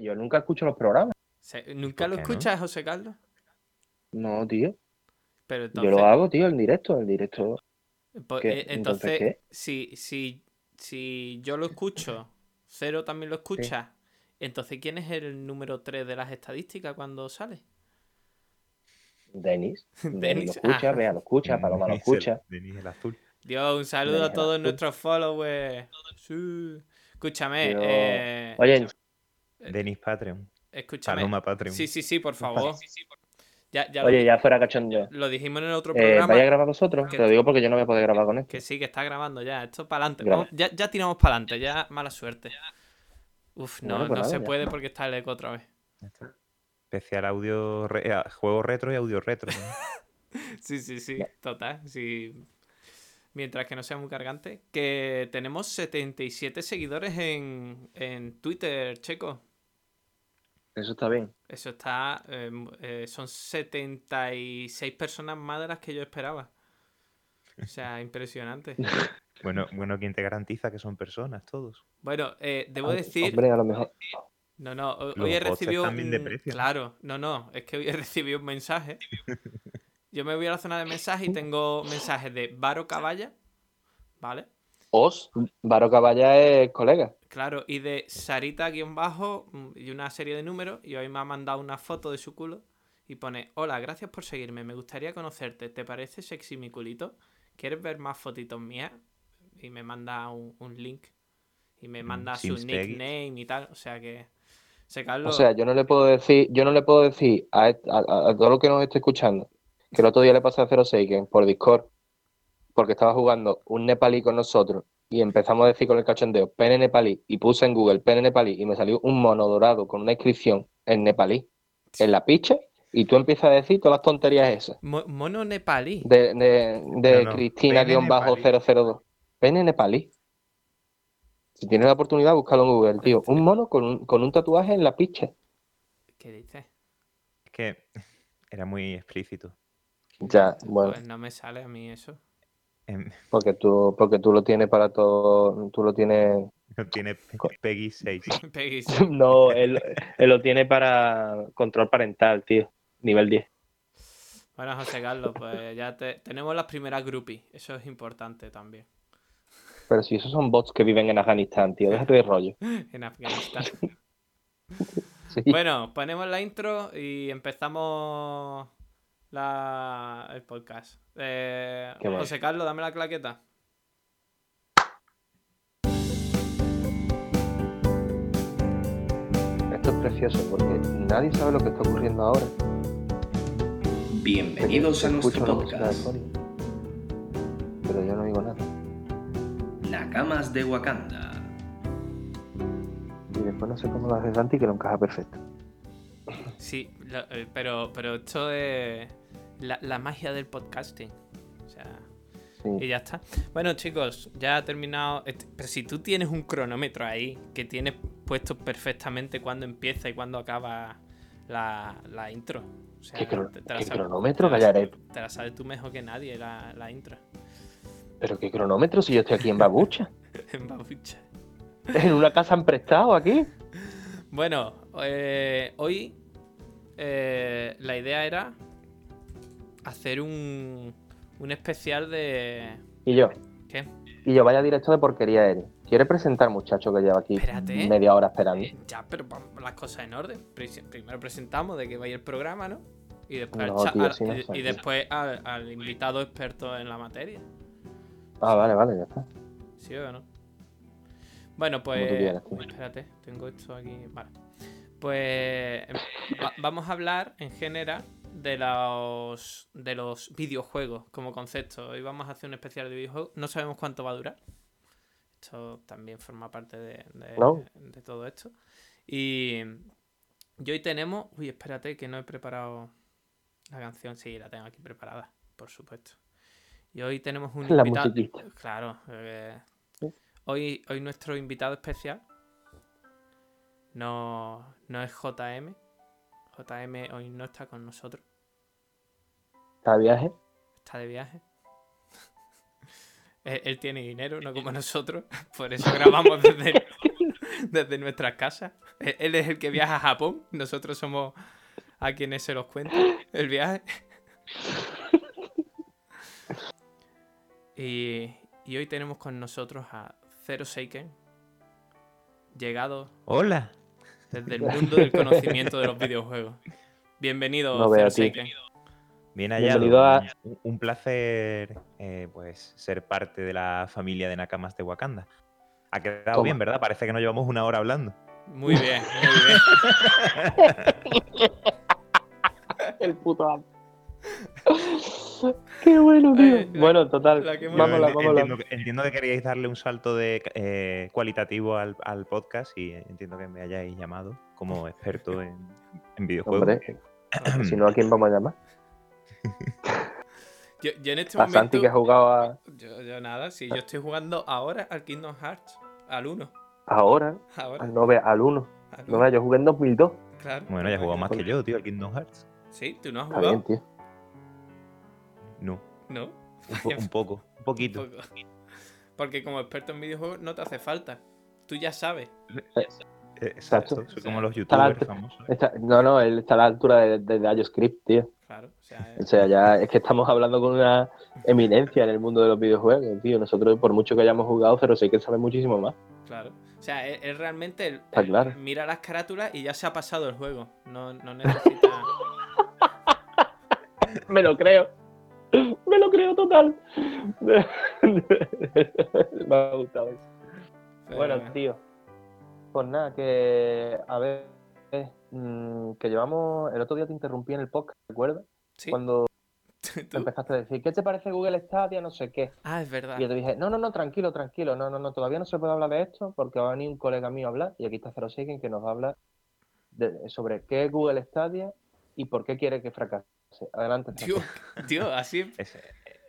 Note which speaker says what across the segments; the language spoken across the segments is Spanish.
Speaker 1: Yo nunca escucho los programas.
Speaker 2: ¿Nunca
Speaker 3: ¿Por
Speaker 2: lo
Speaker 3: no?
Speaker 2: escuchas, José Carlos?
Speaker 1: No, tío.
Speaker 2: Pero
Speaker 1: Yo
Speaker 2: entonces,
Speaker 1: lo hago, tío, en directo, en directo.
Speaker 2: po-
Speaker 1: ¿Qué?
Speaker 2: eh,
Speaker 1: Entonces,
Speaker 2: entonces,
Speaker 1: ¿qué?
Speaker 2: si, si, si yo lo escucho, Cero también lo escucha, entonces ¿quién es el número 3 de las estadísticas cuando sale?
Speaker 1: Denis.
Speaker 2: Denis,
Speaker 1: lo escucha,
Speaker 2: ah.
Speaker 1: Bea lo escucha, Paloma lo escucha.
Speaker 3: Denis el azul.
Speaker 2: Dios, un saludo a todos nuestros followers. Sí. Escúchame,
Speaker 1: Yo-
Speaker 2: eh,
Speaker 1: Oye,
Speaker 3: Denis Patreon.
Speaker 2: escúchame.
Speaker 3: Paloma Patreon.
Speaker 2: Sí, sí, sí, por favor. Ya, ya lo,
Speaker 1: oye, ya fuera cachondeo.
Speaker 2: lo dijimos en el otro
Speaker 1: Eh,
Speaker 2: programa.
Speaker 1: ¿Vais a grabar vosotros?
Speaker 2: que-
Speaker 1: Te lo digo porque yo no voy a poder grabar con esto.
Speaker 2: Que sí, que está grabando ya. Esto para adelante. Ya, ya tiramos para adelante, ya mala suerte. Uf, no,
Speaker 1: Bueno, pues
Speaker 2: no
Speaker 1: nada,
Speaker 2: se puede porque está el eco otra vez.
Speaker 3: Ya está. Especial audio, re- eh, juego retro y audio retro. ¿no?
Speaker 2: Sí, sí, sí,
Speaker 1: Ya.
Speaker 2: total. Sí. Mientras que no sea muy cargante. Que tenemos 77 seguidores en, en Twitter, Checo.
Speaker 1: Eso está bien.
Speaker 2: Eso está. eh, eh, son 76 personas más de las que yo esperaba. O sea, impresionante.
Speaker 3: bueno, bueno, ¿quién te garantiza que son personas todos?
Speaker 2: Bueno, eh, debo
Speaker 1: Ay,
Speaker 2: decir.
Speaker 1: Hombre, a lo mejor.
Speaker 2: No, no,
Speaker 3: Los
Speaker 2: hoy he recibido
Speaker 3: de
Speaker 2: un-. Claro, no, no, es que hoy he recibido un mensaje. Yo me voy a la zona de mensajes y tengo mensajes de Varo Caballa, ¿vale?
Speaker 1: Os, Varo Caballa es colega.
Speaker 2: Claro, y de Sarita-bajo mm, y una serie de números. Y hoy me ha mandado una foto de su culo y pone: Hola, gracias por seguirme. Me gustaría conocerte. ¿Te parece sexy mi culito? ¿Quieres ver más fotitos mías? Y me manda un, un link. Y me
Speaker 3: Mm,
Speaker 2: manda su
Speaker 3: Peggy.
Speaker 2: nickname y tal. O sea que. Se
Speaker 1: O sea, yo no le puedo decir, yo no le puedo decir a, est- a- a- a todo lo que nos esté escuchando, que el otro día le pasé a 06 que por Discord, porque estaba jugando un nepalí con nosotros y empezamos a decir con el cachondeo pene nepalí y puse en Google pene nepalí y me salió un mono dorado con una inscripción en nepalí en la picha y tú empiezas a decir todas las tonterías esas
Speaker 2: Mo- mono nepalí.
Speaker 1: de, de, de
Speaker 3: No, no,
Speaker 1: Cristina-002. Pene nepalí. Si tienes la oportunidad, búscalo en Google, tío. Un mono con un, con un tatuaje en la picha.
Speaker 2: ¿Qué dices?
Speaker 3: Es que era muy explícito.
Speaker 1: Ya, bueno.
Speaker 2: Pues no me sale a mí eso.
Speaker 3: Em,
Speaker 1: Porque tú, porque tú lo tienes para todo, tú lo tienes,
Speaker 3: Tiene Pe- Peggy 6.
Speaker 2: Peggy, sí.
Speaker 1: no, él, él lo tiene para control parental, tío, nivel 10.
Speaker 2: Bueno, José Carlos, pues ya te- tenemos las primeras groupies. Eso es importante también.
Speaker 1: Pero si esos son bots que viven en Afganistán, tío, déjate de rollo.
Speaker 2: En Afganistán.
Speaker 1: Sí.
Speaker 2: Bueno, ponemos la intro y empezamos la, el podcast. Eh. José Carlos, dame la claqueta.
Speaker 1: Esto es precioso porque nadie sabe lo que está ocurriendo ahora.
Speaker 4: Bienvenidos a nuestro podcast,
Speaker 1: Pero yo no digo nada.
Speaker 4: Nakamas de Wakanda.
Speaker 1: Y después no sé cómo lo hace Santi que lo encaja perfecto.
Speaker 2: Sí, lo- eh, pero, pero esto es la, la magia del podcasting. O sea,
Speaker 1: Sí.
Speaker 2: y ya está. Bueno, chicos, ya ha terminado. este- Pero si tú tienes un cronómetro ahí que tienes puesto perfectamente cuándo empieza y cuándo acaba la, la intro. O sea,
Speaker 1: ¿Qué,
Speaker 2: te- te la
Speaker 1: qué
Speaker 2: sabes-
Speaker 1: cronómetro,
Speaker 2: te la-? Te la sabes tú mejor que nadie, la, la intro.
Speaker 1: Pero qué cronómetro si yo estoy aquí en Babucha.
Speaker 2: En babucha.
Speaker 1: en una casa han prestado aquí.
Speaker 2: Bueno, eh, hoy eh, la idea era hacer un, un especial de...
Speaker 1: Y yo,
Speaker 2: ¿Qué?
Speaker 1: y yo, vaya directo de porquería eres. ¿Quiere presentar, muchacho, que lleva aquí
Speaker 2: Espérate.
Speaker 1: media hora esperando?
Speaker 2: Eh, ya, pero vamos las cosas en orden. Pri- Primero presentamos de qué va a ir el programa, ¿no? Y después,
Speaker 1: No,
Speaker 2: al
Speaker 1: tío,
Speaker 2: y- después al, al invitado experto en la materia.
Speaker 1: Ah, vale, vale, ya está.
Speaker 2: ¿Sí o no? Bueno, pues.
Speaker 1: Quieras.
Speaker 2: Espérate, tengo esto aquí. Vale. Pues. em, va- vamos a hablar en general de los. de los videojuegos como concepto. Hoy vamos a hacer un especial de videojuegos. No sabemos cuánto va a durar. Esto también forma parte de, de-
Speaker 1: No.
Speaker 2: de todo esto. Y. Y hoy tenemos. Uy, espérate, que no he preparado la canción. Sí, la tengo aquí preparada, por supuesto. Y hoy tenemos un
Speaker 1: La
Speaker 2: invitado.
Speaker 1: musiquita.
Speaker 2: Claro. eh, hoy, hoy nuestro invitado especial no, no es JM. JM hoy no está con nosotros.
Speaker 1: Está de viaje.
Speaker 2: Está de viaje. él, él tiene dinero, no como nosotros. Por eso grabamos desde, desde nuestras casas. Él él es el que viaja a Japón, nosotros somos a quienes se los cuenta el viaje. Y, y hoy tenemos con nosotros a Zero Seiken, llegado
Speaker 3: Hola.
Speaker 2: Desde el mundo del conocimiento de los videojuegos. Bienvenido,
Speaker 1: No veo.
Speaker 3: Bien hallado.
Speaker 1: Bienvenido a-
Speaker 3: Un, placer eh, pues ser parte de la familia de Nakamas de Wakanda. Ha quedado bien, ¿verdad? Parece que nos llevamos una hora hablando.
Speaker 2: Muy bien, muy bien.
Speaker 1: El puto amo. Qué bueno, tío.
Speaker 2: Eh,
Speaker 1: bueno, total.
Speaker 2: la que
Speaker 1: Vámonos,
Speaker 3: Enti-
Speaker 1: vámonos.
Speaker 3: entiendo, que, entiendo que queríais darle un salto de eh, cualitativo al, al podcast y entiendo que me hayáis llamado como experto en, en videojuegos.
Speaker 1: Hombre, si no, ¿a quién vamos a llamar?
Speaker 2: Yo, yo en este
Speaker 1: A Santi que ha
Speaker 2: momento.
Speaker 1: jugado a-
Speaker 2: Yo, yo nada, si yo estoy jugando ahora al Kingdom Hearts, al 1.
Speaker 1: ahora,
Speaker 2: Ahora.
Speaker 1: al 9, al 1.
Speaker 2: al
Speaker 1: No,
Speaker 2: uno,
Speaker 1: vea, yo jugué en 2002.
Speaker 2: claro.
Speaker 3: Bueno, ya jugado más que yo, tío, al Kingdom Hearts.
Speaker 2: Sí, tú no has
Speaker 1: Está
Speaker 2: jugado.
Speaker 1: bien, tío.
Speaker 3: No,
Speaker 2: No.
Speaker 3: un, po- un poco, un poquito.
Speaker 2: Poco. Porque como experto en videojuegos no te hace falta. Tú ya sabes.
Speaker 3: Eh, Exacto,
Speaker 1: Exacto.
Speaker 3: soy como los
Speaker 1: Está
Speaker 3: youtubers famosos.
Speaker 1: Está- no, no, él está a la altura de, de, de IOScript, tío.
Speaker 2: Claro. O sea,
Speaker 1: O
Speaker 2: eh,
Speaker 1: sea, ya es que estamos hablando con una eminencia en el mundo de los videojuegos, tío. Nosotros, por mucho que hayamos jugado, pero sé que él sabe muchísimo más.
Speaker 2: claro. O sea, él, él realmente él-
Speaker 1: Está
Speaker 2: él
Speaker 1: claro.
Speaker 2: mira las carátulas y ya se ha pasado el juego. No, no necesita.
Speaker 1: Me lo creo. Me lo creo total. Me ha gustado eso.
Speaker 2: pero
Speaker 1: Bueno, tío. Pues nada, que a ver, mm, que llevamos. El otro día te interrumpí en el podcast, ¿recuerdas?
Speaker 2: Sí.
Speaker 1: Cuando
Speaker 2: ¿Tú?
Speaker 1: empezaste a decir, ¿qué te parece Google Stadia? No sé qué.
Speaker 2: Ah, es verdad.
Speaker 1: Y yo te dije, no, no, no, tranquilo, tranquilo. No, no, no, todavía no se puede hablar de esto porque va a venir un colega mío a hablar. Y aquí está Zero Seiken que nos va a hablar de- sobre qué es Google Stadia y por qué quiere que fracase. Adelante.
Speaker 2: Tío, tío, así.
Speaker 3: Es-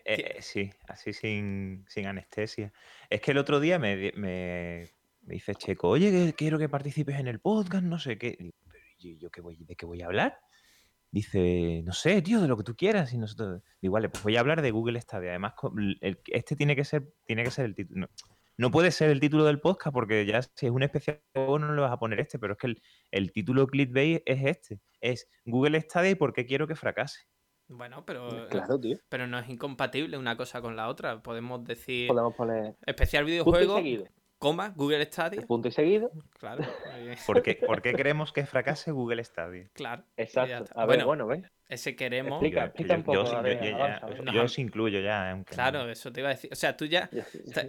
Speaker 3: eh, eh, sí, así sin, sin anestesia. Es que el otro día me, me, me dice Checo, oye, que quiero que participes en el podcast, no sé qué. Digo, pero yo, yo qué voy, ¿de qué voy a hablar? Dice, no sé, tío, de lo que tú quieras. Y nosotros, digo, vale, pues voy a hablar de Google Stadia. Además, el- este tiene que ser, tiene que ser el título. No, no puede ser el título del podcast porque ya si es un especial juego no le vas a poner este, pero es que el, el título clickbait es este. Es Google Stadia y por qué quiero que fracase.
Speaker 2: Bueno, pero.
Speaker 1: Seiken. Claro, tío.
Speaker 2: Pero no es incompatible una cosa con la otra. Podemos decir
Speaker 1: Podemos poner
Speaker 2: especial videojuego. Coma, Google Stadia.
Speaker 1: Punto y seguido.
Speaker 2: Claro.
Speaker 3: ¿Por qué, por qué queremos que fracase Google Stadia?
Speaker 2: claro.
Speaker 1: Exacto. A ver,
Speaker 2: bueno,
Speaker 1: bueno, ven.
Speaker 2: ese queremos.
Speaker 1: Explica.
Speaker 3: Yo-
Speaker 1: explica un
Speaker 3: yo- yo-
Speaker 1: poco,
Speaker 3: yo-
Speaker 1: a ver,
Speaker 3: yo- ya-
Speaker 1: avanza, avanza.
Speaker 3: yo os incluyo ya, aunque
Speaker 2: Claro, eso te iba a decir. O sea, tú ya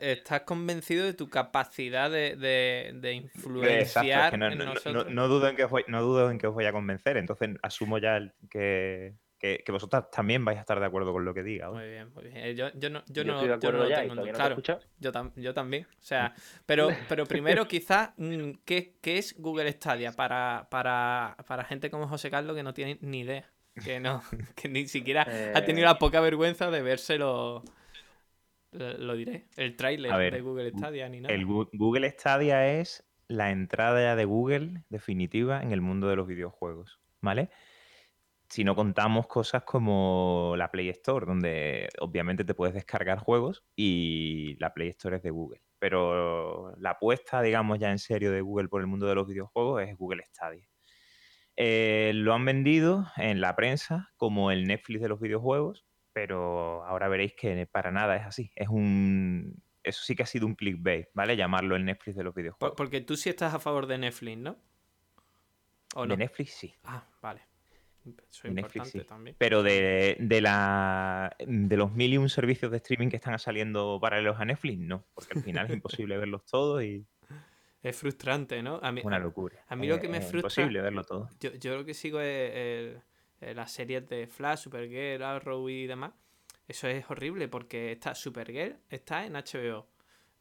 Speaker 2: estás convencido de tu capacidad de, de, de
Speaker 3: Exacto, es
Speaker 2: influenciar
Speaker 3: que no,
Speaker 2: en
Speaker 3: no- no-
Speaker 2: nosotros.
Speaker 3: no dudo en que os voy, no dudo en que os voy a convencer, entonces asumo ya el- que, que, que vosotras también vais a estar de acuerdo con lo que diga. ¿vale?
Speaker 2: Muy bien, muy bien. Eh, Yo, yo no, yo
Speaker 1: Yo
Speaker 2: no,
Speaker 1: estoy de
Speaker 2: yo no
Speaker 1: ya
Speaker 2: tengo.
Speaker 1: no te
Speaker 2: claro,
Speaker 1: escuchado.
Speaker 2: yo, tam- yo también. O sea, pero, pero primero quizás, mm, ¿qué, qué es Google Stadia para, para, para gente como José Carlos que no tiene ni idea? Que no, que ni siquiera ha tenido
Speaker 1: Eh,
Speaker 2: la poca vergüenza de verse lo, diré, el tráiler de Google Stadia ni nada.
Speaker 3: El Google Stadia es la entrada de Google definitiva en el mundo de los videojuegos, ¿vale? Si no contamos cosas como la Play Store, donde obviamente te puedes descargar juegos y la Play Store es de Google. Pero la apuesta, digamos, ya en serio de Google por el mundo de los videojuegos es Google Stadia. Eh, lo han vendido en la prensa como el Netflix de los videojuegos, pero ahora veréis que para nada es así. Es un. Eso sí que ha sido un clickbait, ¿vale? Llamarlo el Netflix de los videojuegos.
Speaker 2: porque tú sí estás a favor de Netflix, ¿no? ¿O no?
Speaker 3: De Netflix sí.
Speaker 2: Ah, vale. Eso
Speaker 3: De
Speaker 2: es
Speaker 3: Netflix
Speaker 2: importante
Speaker 3: sí.
Speaker 2: también.
Speaker 3: Pero de, de la, de los mil y un servicios de streaming que están saliendo paralelos a Netflix, no. Porque al final es imposible verlos todos y
Speaker 2: Es frustrante, ¿no? A mí,
Speaker 3: es una locura.
Speaker 2: a mí lo
Speaker 3: Es-
Speaker 2: que me
Speaker 3: es
Speaker 2: frustra-
Speaker 3: imposible verlo todo.
Speaker 2: Yo, yo lo que sigo es el- eh, las series de Flash, Supergirl, Arrow y demás. Eso es horrible porque está Supergirl está en HBO.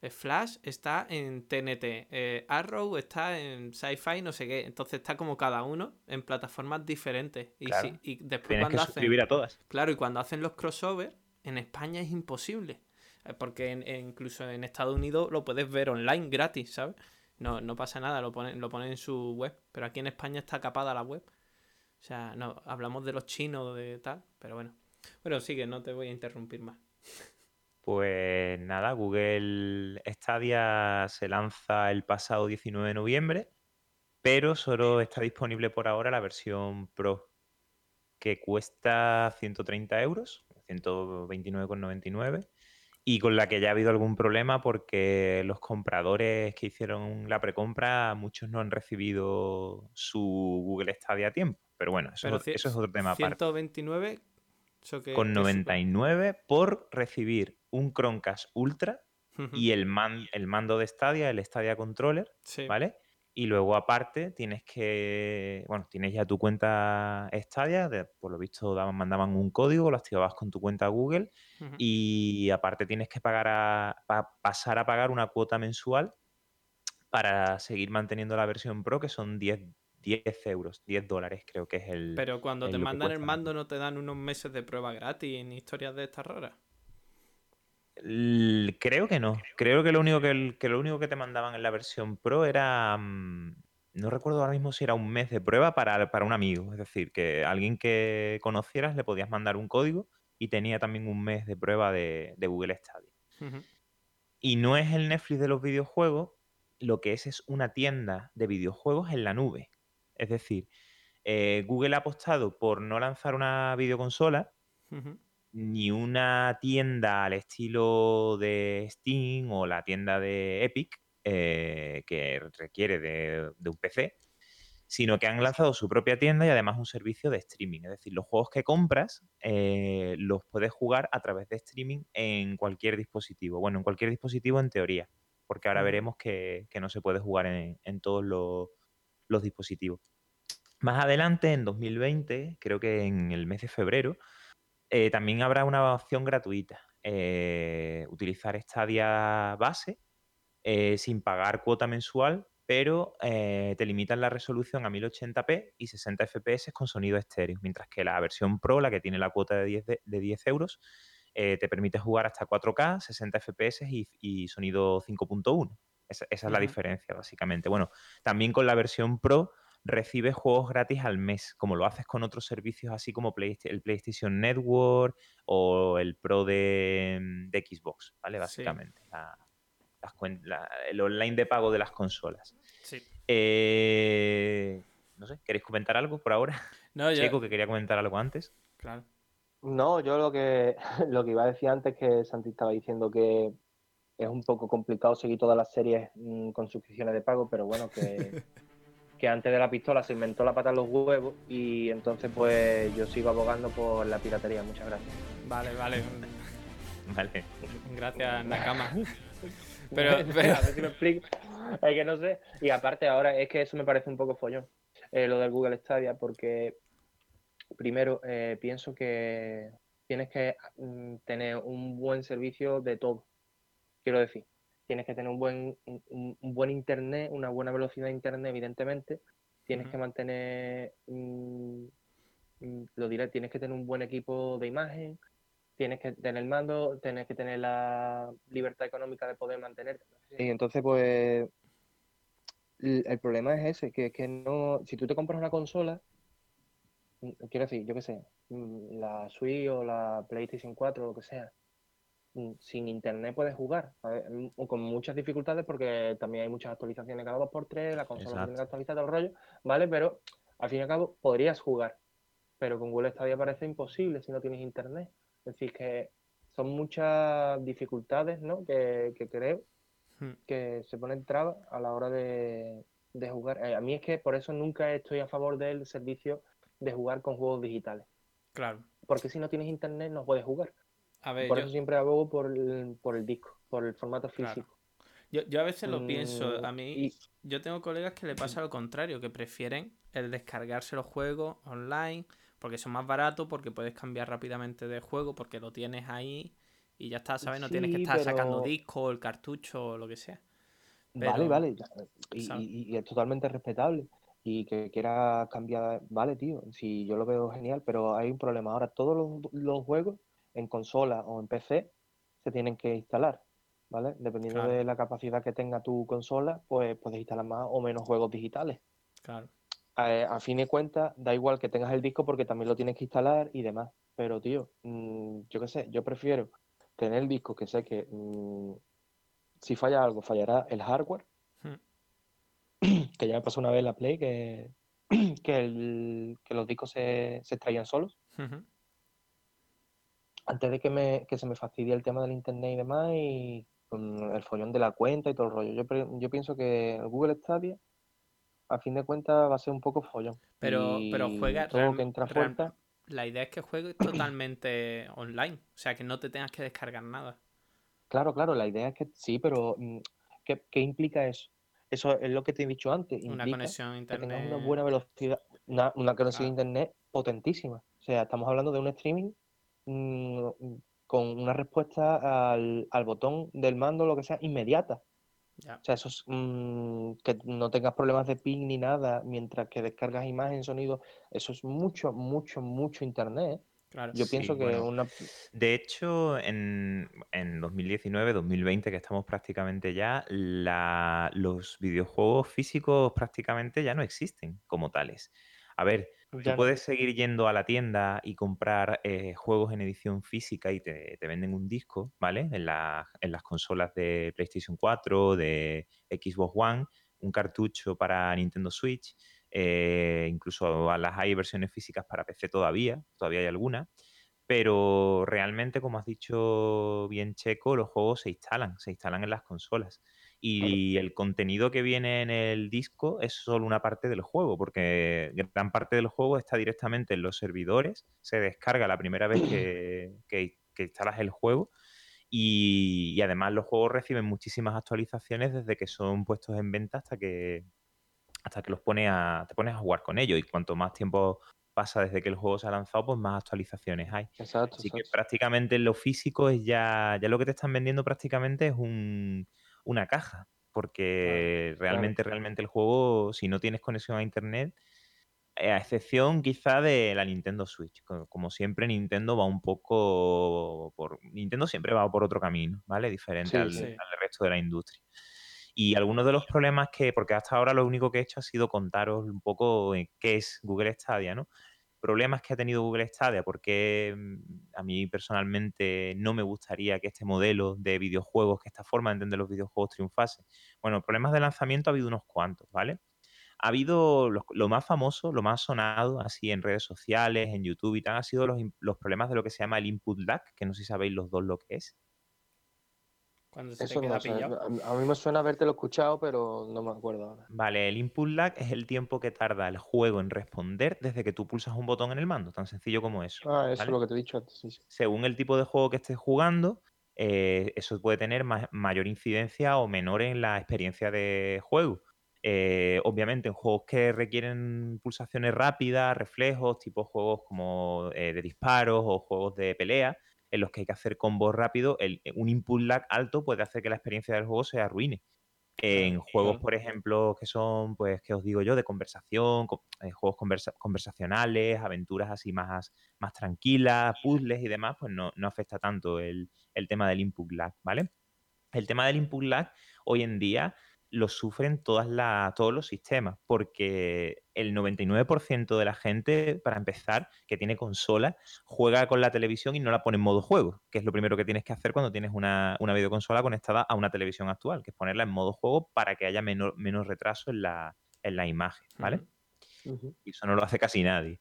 Speaker 2: Eh, Flash está en TNT. eh, Arrow está en Sci-Fi, no sé qué. Entonces está como cada uno en plataformas diferentes. Y,
Speaker 3: Claro.
Speaker 2: si- y después
Speaker 3: Tienes que
Speaker 2: cuando hacen.
Speaker 3: suscribir a todas.
Speaker 2: Claro, y cuando hacen los crossovers, en España es imposible. Eh, Porque en- en- incluso en Estados Unidos lo puedes ver online gratis, ¿sabes? No, no pasa nada, lo ponen, lo ponen en su web. Pero aquí en España está capada la web. O sea, no, hablamos de los chinos, de tal, pero bueno. Bueno, sigue, no te voy a interrumpir más.
Speaker 3: Pues nada, Google Stadia se lanza el pasado 19 de noviembre, pero solo está disponible por ahora la versión Pro, que cuesta 130 euros, 129,99, y con la que ya ha habido algún problema porque los compradores que hicieron la precompra, muchos no han recibido su Google Stadia a tiempo. Pero bueno, eso,
Speaker 2: Pero
Speaker 3: es- eso es otro tema aparte.
Speaker 2: 129. ¿eso qué-
Speaker 3: Con
Speaker 2: qué supone?
Speaker 3: 99 por recibir un Chromecast Ultra y el, man- el mando de Stadia, el Stadia Controller,
Speaker 2: sí.
Speaker 3: ¿vale? Y luego aparte tienes que, bueno, tienes ya tu cuenta Stadia, de- por lo visto daban- mandaban un código, lo activabas con tu cuenta Google y aparte tienes que pagar a, pa- pasar a pagar una cuota mensual para seguir manteniendo la versión Pro, que son 10, 10 euros, 10 dólares creo que es el...
Speaker 2: Pero cuando te mandan el mando no te dan unos meses de prueba gratis ni historias de estas raras.
Speaker 3: Creo que no. Creo que lo único que, lo único que te mandaban en la versión Pro era. mm, no recuerdo ahora mismo si era un mes de prueba para, para un amigo. Es decir, que alguien que conocieras le podías mandar un código y tenía también un mes de prueba de, de Google Stadia. Y no es el Netflix de los videojuegos, lo que es es una tienda de videojuegos en la nube. Es decir, eh, Google ha apostado por no lanzar una videoconsola. Ni una tienda al estilo de Steam o la tienda de Epic, eh, que requiere de, de un PC, sino que han lanzado su propia tienda y además un servicio de streaming. Es decir, los juegos que compras eh, los puedes jugar a través de streaming en cualquier dispositivo. Bueno, en cualquier dispositivo en teoría, porque ahora veremos que, que no se puede jugar en, en todos los, los dispositivos. Más adelante, en 2020, creo que en el mes de febrero, eh, también habrá una opción gratuita. eh, utilizar Stadia base eh, sin pagar cuota mensual, pero te limitan la resolución a 1080p y 60 fps con sonido estéreo, mientras que la versión Pro, la que tiene la cuota de 10, de, de 10 euros, te permite jugar hasta 4K, 60 fps y, y sonido 5.1. Esa, esa es la diferencia, básicamente. Bueno, también con la versión Pro recibes juegos gratis al mes, como lo haces con otros servicios así como Playsta- el PlayStation Network o el Pro de, de Xbox, ¿vale?
Speaker 2: Sí.
Speaker 3: Básicamente, la- las la- el online de pago de las consolas.
Speaker 2: Sí.
Speaker 3: Eh, no sé, ¿queréis comentar algo por ahora?
Speaker 2: No, yo-
Speaker 3: Checo, que quería comentar algo antes.
Speaker 2: Claro.
Speaker 1: No, yo lo que, lo que iba a decir antes que Santi estaba diciendo que es un poco complicado seguir todas las series mm, con suscripciones de pago, pero bueno, que, que antes de la pistola se inventó la pata en los huevos y entonces pues yo sigo abogando por la piratería. Muchas gracias.
Speaker 2: Vale, vale.
Speaker 3: Vale.
Speaker 2: Gracias, Nakama. Pero, pero-
Speaker 1: a ver si me explico. Es que no sé. Y aparte ahora es que eso me parece un poco follón, eh, lo del Google Stadia, porque primero eh, pienso que tienes que mm, tener un buen servicio de todo. Quiero decir, tienes que tener un buen, un, un buen internet, una buena velocidad de internet, evidentemente. Tienes que mantener, mm, mm, lo diré, tienes que tener un buen equipo de imagen, tienes que tener el mando, tienes que tener la libertad económica de poder mantenerte. Y entonces, pues, el, problema es ese, que es que no, si tú te compras una consola, mm, quiero decir, yo qué sé, la Switch o la PlayStation 4 o lo que sea, sin internet puedes jugar, mm, con muchas dificultades porque también hay muchas actualizaciones cada dos por tres, la consola se tiene que
Speaker 3: Exacto.
Speaker 1: actualizar todo el rollo, ¿vale? Pero al fin y al cabo podrías jugar, pero con Google Stadia parece imposible si no tienes internet. Es decir, que son muchas dificultades, ¿no? Que, que creo
Speaker 2: Hmm.
Speaker 1: que se ponen trabas a la hora de, de jugar. Eh, a mí es que por eso nunca estoy a favor del servicio de jugar con juegos digitales.
Speaker 2: Claro.
Speaker 1: Porque si no tienes internet no puedes jugar.
Speaker 2: A ver,
Speaker 1: Por
Speaker 2: yo,
Speaker 1: eso siempre abogo por el, por el disco, por el formato
Speaker 2: Claro.
Speaker 1: físico.
Speaker 2: yo, yo a veces lo
Speaker 1: Mm,
Speaker 2: pienso. A mí,
Speaker 1: y-
Speaker 2: yo tengo colegas que le pasa lo contrario, que prefieren el descargarse los juegos online porque son más baratos, porque puedes cambiar rápidamente de juego, porque lo tienes ahí y ya está, ¿sabes? No tienes que estar sacando disco el cartucho o lo que sea.
Speaker 1: Vale,
Speaker 2: Pero-
Speaker 1: vale. Y, y- y es totalmente respetable. Y que quiera cambiar, vale, tío. Si yo lo veo genial, pero hay un problema. Ahora, todos los, los juegos en consola o en PC se tienen que instalar, ¿vale? Dependiendo
Speaker 2: Claro.
Speaker 1: de la capacidad que tenga tu consola, pues puedes instalar más o menos juegos digitales.
Speaker 2: Claro.
Speaker 1: A, a fin de cuentas, da igual que tengas el disco porque también lo tienes que instalar y demás. Pero, tío, mm, yo qué sé, yo prefiero tener el disco que sé que mm, si falla algo, fallará el hardware.
Speaker 2: Hmm.
Speaker 1: Que ya me pasó una vez en la Play que, que, el- que los discos se, se extraían solos.
Speaker 2: Ujú.
Speaker 1: Antes de que, me, que se me fastidie el tema del internet y demás, y con el follón de la cuenta y todo el rollo. Yo, yo pienso que el Google Stadia, a fin de cuentas, va a ser un poco follón.
Speaker 2: Pero, pero juega
Speaker 1: todo
Speaker 2: real-
Speaker 1: que entra
Speaker 2: real-
Speaker 1: fuerza.
Speaker 2: La idea es que juegues totalmente online. O sea, que no te tengas que descargar nada.
Speaker 1: Claro, claro, la idea es que sí, pero mm, ¿qué, qué implica eso? Eso es lo que te he dicho antes.
Speaker 2: Una conexión a
Speaker 1: que tengas
Speaker 2: internet.
Speaker 1: una buena velocidad, una, una conexión a internet potentísima. O sea, estamos hablando de un streaming mm, con una respuesta al, al botón del mando, lo que sea, inmediata. O sea, eso es mm, que no tengas problemas de ping ni nada mientras que descargas imagen, sonido. Eso es mucho, mucho, mucho internet. ¿eh?
Speaker 2: claro.
Speaker 1: Yo
Speaker 3: Sí,
Speaker 1: pienso que
Speaker 3: bueno.
Speaker 1: una.
Speaker 3: De hecho, en, en 2019, 2020, que estamos prácticamente ya, la- los videojuegos físicos prácticamente ya no existen como tales. A ver, tú
Speaker 1: Ya no.
Speaker 3: puedes seguir yendo a la tienda y comprar eh, juegos en edición física y te, te venden un disco, ¿vale? En, la- en las consolas de PlayStation 4, de Xbox One, un cartucho para Nintendo Switch, eh, incluso a las hay versiones físicas para PC todavía, todavía hay algunas pero realmente, como has dicho bien Checo, los juegos se instalan, se instalan en las consolas. Y el contenido que viene en el disco es solo una parte del juego, porque gran parte del juego está directamente en los servidores, se descarga la primera vez que, que- que instalas el juego. Y, y además los juegos reciben muchísimas actualizaciones desde que son puestos en venta hasta que hasta que los pone a, te pones a jugar con ellos. Y cuanto más tiempo pasa desde que el juego se ha lanzado, pues más actualizaciones hay.
Speaker 1: Exacto,
Speaker 3: Así que prácticamente en lo físico es ya, ya lo que te están vendiendo prácticamente es un, una caja. Porque realmente, realmente el juego, si no tienes conexión a internet, eh, a excepción quizá de la Nintendo Switch. Co- Como siempre, Nintendo va un poco por. Nintendo siempre va por otro camino, ¿vale? Diferente
Speaker 1: Sí,
Speaker 3: al,
Speaker 2: sí.
Speaker 3: al resto de la industria. Y algunos de los problemas que, porque hasta ahora lo único que he hecho ha sido contaros un poco eh, qué es Google Stadia, ¿no? Problemas que ha tenido Google Stadia, porque mm, a mí personalmente no me gustaría que este modelo de videojuegos, que esta forma de entender los videojuegos triunfase. Bueno, problemas de lanzamiento ha habido unos cuantos, ¿vale? Ha habido lo más famoso, lo más sonado, así en redes sociales, en YouTube y tal, ha sido los, los problemas de lo que se llama el input lag, que no sé si sabéis los dos lo que es.
Speaker 2: Cuando se
Speaker 1: Eso
Speaker 2: te queda
Speaker 1: no
Speaker 2: pillado.
Speaker 1: A, a mí me suena habértelo escuchado, pero no me acuerdo ahora.
Speaker 3: Vale, el input lag es el tiempo que tarda el juego en responder desde que tú pulsas un botón en el mando, tan sencillo como eso.
Speaker 1: Ah, eso
Speaker 3: ¿vale?
Speaker 1: es lo que te he dicho antes. Sí, sí.
Speaker 3: Según el tipo de juego que estés jugando, eh, eso puede tener ma- mayor incidencia o menor en la experiencia de juego. Eh, obviamente, en juegos que requieren pulsaciones rápidas, reflejos, tipo juegos como eh, de disparos o juegos de pelea, en los que hay que hacer combos rápidos, el- un input lag alto puede hacer que la experiencia del juego se arruine. En juegos, por ejemplo, que son, pues, que os digo yo, de conversación, co- eh, juegos conversa- conversacionales, aventuras así más, más tranquilas, puzzles y demás, pues no, no afecta tanto el, el tema del input lag, ¿vale? El tema del input lag hoy en día lo sufren todas la- todos los sistemas, porque el 99% de la gente, para empezar, que tiene consola, juega con la televisión y no la pone en modo juego, que es lo primero que tienes que hacer cuando tienes una, una videoconsola conectada a una televisión actual, que es ponerla en modo juego para que haya menor- menos retraso en la, en la imagen, ¿vale? Y eso no lo hace casi nadie.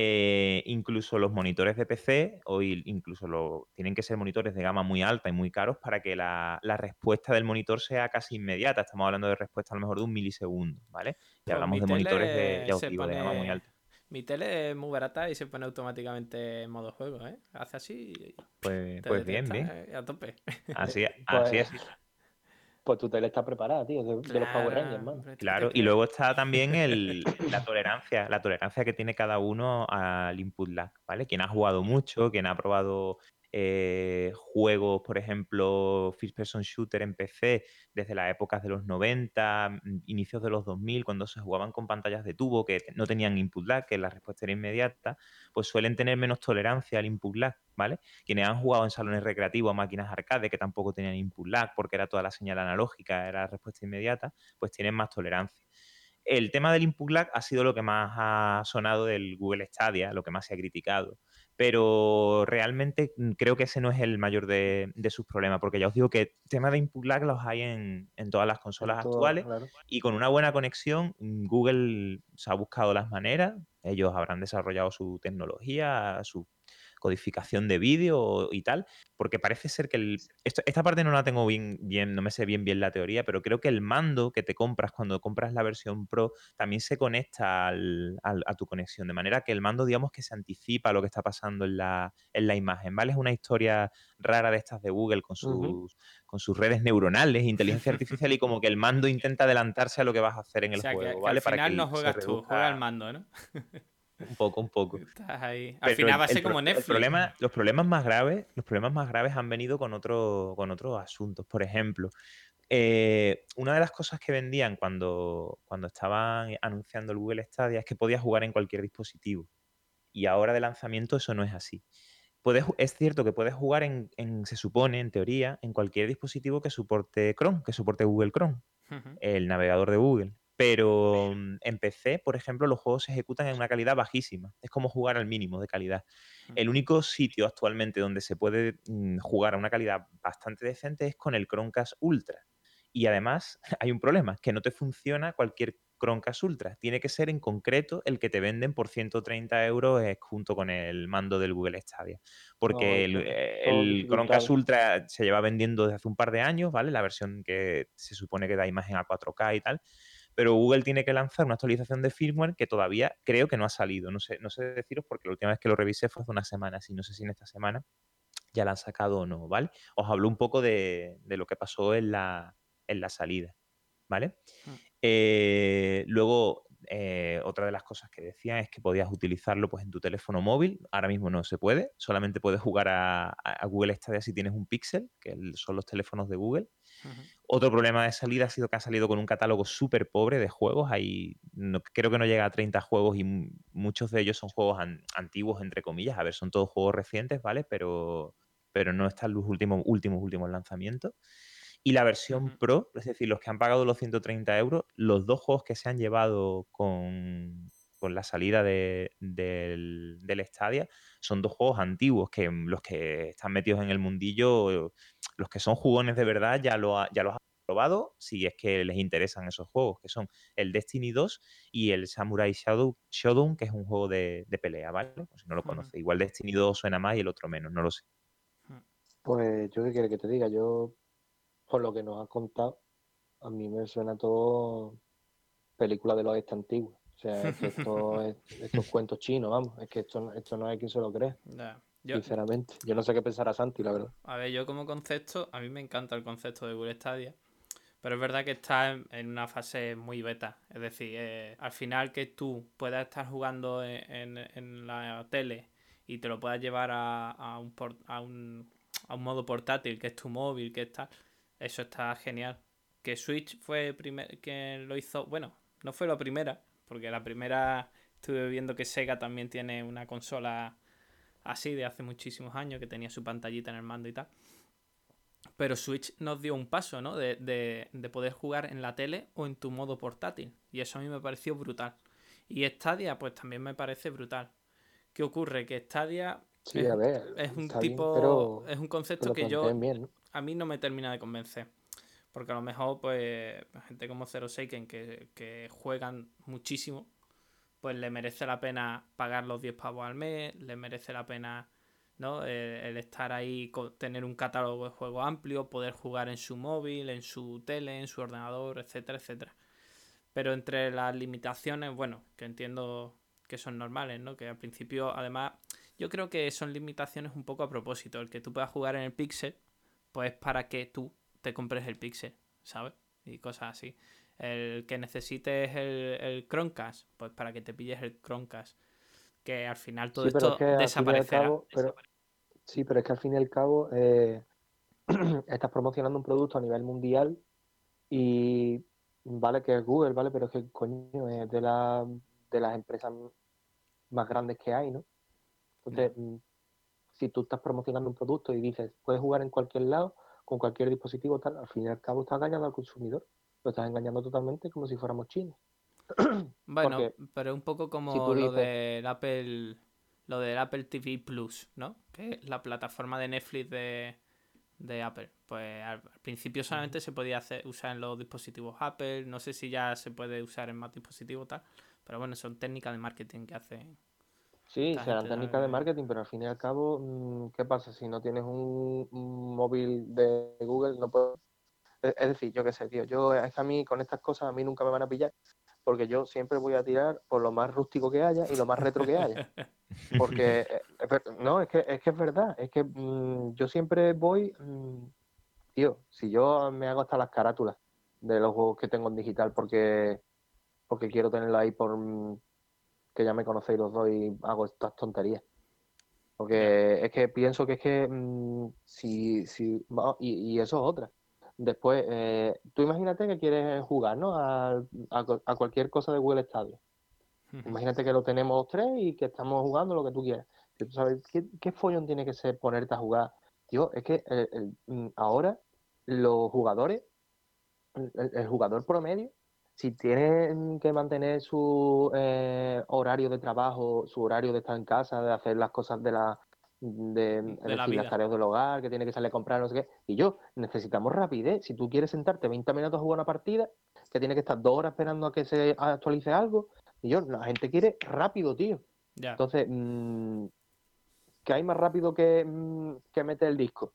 Speaker 3: Eh, incluso los monitores de PC, hoy incluso lo, tienen que ser monitores de gama muy alta y muy caros para que la, la respuesta del monitor sea casi inmediata. Estamos hablando de respuesta a lo mejor de un milisegundo, ¿vale? Y
Speaker 2: Pues
Speaker 3: hablamos de monitores de, ya os de gama muy alta.
Speaker 2: Mi tele es muy barata y se pone automáticamente en modo juego, ¿eh? Hace así y
Speaker 3: Pues, pues bien, bien.
Speaker 2: eh, A tope.
Speaker 3: Así,
Speaker 1: Pues-
Speaker 3: así es.
Speaker 1: Pues tu tele está preparada, tío, de, de los Power
Speaker 2: Claro,
Speaker 1: Rangers, man.
Speaker 2: hombre, ¿tú
Speaker 3: Claro, y luego está también el, la tolerancia, la tolerancia que tiene cada uno al input lag, ¿vale? Quien ha jugado mucho, quien ha probado eh, juegos, por ejemplo, First Person Shooter en PC desde las épocas de los 90, mm, inicios de los 2000, cuando se jugaban con pantallas de tubo que no tenían input lag, que la respuesta era inmediata, pues suelen tener menos tolerancia al input lag, ¿vale? Quienes han jugado en salones recreativos, máquinas arcade, que tampoco tenían input lag porque era toda la señal analógica, era la respuesta inmediata, pues tienen más tolerancia. el tema del input lag ha sido lo que más ha sonado del Google Stadia, lo que más se ha criticado. Pero realmente mm, creo que ese no es el mayor de, sus problemas, porque ya os digo que temas de input lag los hay en, todas las consolas actuales y con una buena conexión mm, Google se ha buscado las maneras, ellos habrán desarrollado su tecnología, su codificación de vídeo y tal, porque parece ser que el, esta parte no la tengo bien, bien, no me sé bien bien la teoría, pero creo que el mando que te compras cuando compras la versión Pro también se conecta a tu conexión, de manera que el mando, digamos que se anticipa a lo que está pasando en la, en la imagen, ¿vale? Es una historia rara de estas de Google con sus, con sus redes neuronales, inteligencia artificial y como que el mando intenta adelantarse a lo que vas a hacer en el juego, ¿vale?
Speaker 2: al final no juegas tú, juega el mando, ¿no?
Speaker 3: Un poco, un poco.
Speaker 2: Al final va a ser como Netflix.
Speaker 3: problema, los problemas más graves, los problemas más graves han venido con, otro, con otros asuntos. Por ejemplo, eh, una de las cosas que vendían cuando, cuando estaban anunciando el Google Stadia es que podías jugar en cualquier dispositivo. Y ahora de lanzamiento eso no es así. Puedes, es cierto que puedes jugar en, se supone, en teoría, en cualquier dispositivo que soporte Chrome, que soporte Google Chrome, el navegador de Google. Pero mm, en PC, por ejemplo, los juegos se ejecutan en una calidad bajísima. Es como jugar al mínimo de calidad. El único sitio actualmente donde se puede mm, jugar a una calidad bastante decente es con el Chromecast Ultra. Y además hay un problema, que no te funciona cualquier Chromecast Ultra. Tiene que ser en concreto el que te venden por 130 euros eh, junto con el mando del Google Stadia. Porque el, eh, Chromecast Ultra se lleva vendiendo desde hace un par de años, ¿vale? La versión que se supone que da imagen a 4K y tal pero Google tiene que lanzar una actualización de firmware que todavía creo que no ha salido. No sé, no sé deciros porque la última vez que lo revisé fue hace unas semanas y no sé si en esta semana ya la han sacado o no, ¿vale? Os hablo un poco de, lo que pasó en la, en la salida, ¿vale? Mm. Eh, luego, eh, otra de las cosas que decía es que podías utilizarlo pues, en tu teléfono móvil. Ahora mismo no se puede. Solamente puedes jugar a, Google Stadia si tienes un Pixel, que son los teléfonos de Google. Otro problema de salida ha sido que ha salido con un catálogo súper pobre de juegos. Hay, creo que no llega a 30 juegos y muchos de ellos son juegos antiguos, entre comillas. A ver, son todos juegos recientes, ¿vale? Pero, pero no están los últimos, últimos, últimos lanzamientos. Y la versión Pro, es decir, los que han pagado los 130 euros, los dos juegos que se han llevado con, la salida del, del Stadia son dos juegos antiguos que los que están metidos en el mundillo, los que son jugones de verdad ya, lo ya los han probado si es que les interesan esos juegos, que son el Destiny 2 y el Samurai Shadow, Shodown, que es un juego de, pelea, ¿vale? si no lo conoce, igual Destiny 2 suena más y el otro menos, no lo sé.
Speaker 1: Pues yo qué quiere que te diga, yo por lo que nos has contado, a mí me suena todo película de los este antiguos. O sea, es que esto, es, estos cuentos chinos, vamos, es que esto, esto no hay quien se lo cree. sinceramente, yo no sé qué pensará Santi, la verdad.
Speaker 2: A ver, yo como concepto, a mí me encanta el concepto de Google Stadia, pero es verdad que está en, una fase muy beta. Es decir, eh, al final que tú puedas estar jugando en, la tele y te lo puedas llevar a, un, a, un, a un modo portátil, que es tu móvil, que está eso está genial. Que Switch fue primer, que lo hizo. Bueno, no fue la primera, porque la primera estuve viendo que Sega también tiene una consola así de hace muchísimos años, que tenía su pantallita en el mando y tal. Pero Switch nos dio un paso, ¿no? De, de, de, poder jugar en la tele o en tu modo portátil. Y eso a mí me pareció brutal. Y Stadia, pues también me parece brutal. ¿Qué ocurre? Que Stadia es, un tipo. es un concepto que yo a mí no me termina de convencer. Porque a lo mejor, pues, gente como Zero Seiken que, que juegan muchísimo, pues le merece la pena pagar los 10 pavos al mes, le merece la pena ¿no? El, estar ahí, tener un catálogo de juegos amplio, poder jugar en su móvil, en su tele, en su ordenador, etcétera, etcétera. Pero entre las limitaciones, bueno, que entiendo que son normales, ¿no? Que al principio, además, yo creo que son limitaciones un poco a propósito. El que tú puedas jugar en el Pixel, pues para que tú te compres el Pixel, ¿sabes? Y cosas así. El que necesites el, el Chromecast, pues para que te pilles el Chromecast. Que al final todo esto desaparecerá.
Speaker 1: sí, pero es que al fin y al cabo eh, estás promocionando un producto a nivel mundial y vale que es Google, ¿vale? Pero es que coño es de, la, de las empresas más grandes que hay, ¿no? Entonces, mm, si tú estás promocionando un producto y dices, puedes jugar en cualquier lado, con cualquier dispositivo, tal, al fin y al cabo estás engañando al consumidor. Lo estás engañando totalmente como si fuéramos chinos.
Speaker 2: Bueno,
Speaker 1: Porque
Speaker 2: pero un poco como
Speaker 1: si
Speaker 2: lo
Speaker 1: dices-
Speaker 2: del Apple, lo del Apple TV Plus, ¿no? Que es la plataforma de Netflix de, de Apple. Pues al, al principio solamente se podía hacer, usar en los dispositivos Apple. No sé si ya se puede usar en más dispositivos tal. Pero bueno, son técnicas de marketing que hacen.
Speaker 1: Sí, serán técnicas de marketing, pero al fin y al cabo, mm, ¿qué pasa? Si no tienes un, un móvil de Google, no puedes... Es es decir, yo qué sé, tío, yo es que a mí con estas cosas a mí nunca me van a pillar, porque yo siempre voy a tirar por lo más rústico que haya y lo más retro que haya. Porque, eh, no, es que, es que es verdad, es que mm, yo siempre voy, mm, tío, si yo me hago hasta las carátulas de los juegos que tengo en digital porque, porque quiero tenerlo ahí por mm, que ya me conocéis los dos y hago estas tonterías. Porque es que pienso que es que mm, si, si y, y eso es otra. Después, eh, tú imagínate que quieres jugar, ¿no? A, a cu- a cualquier cosa de Google Stadia. Imagínate que lo tenemos los tres y que estamos jugando lo que tú quieras. Tú sabes, ¿qué, qué follón tiene que ser ponerte a jugar? Tío, es que el- el- mm, ahora los jugadores, el jugador promedio, si tiene que mantener su eh, horario de trabajo, su horario de estar en casa, de hacer las cosas de la de, es
Speaker 2: De la
Speaker 1: las tareas del hogar, que tiene que salir a comprar, no sé qué. Y yo, necesitamos rapidez. Si tú quieres sentarte 20 minutos a jugar una partida, que tiene que estar dos horas esperando a que se actualice algo, y yo, la gente quiere rápido, tío.
Speaker 2: Ya.
Speaker 1: Entonces, mm, ¿qué hay más rápido que, mm, que meter el disco?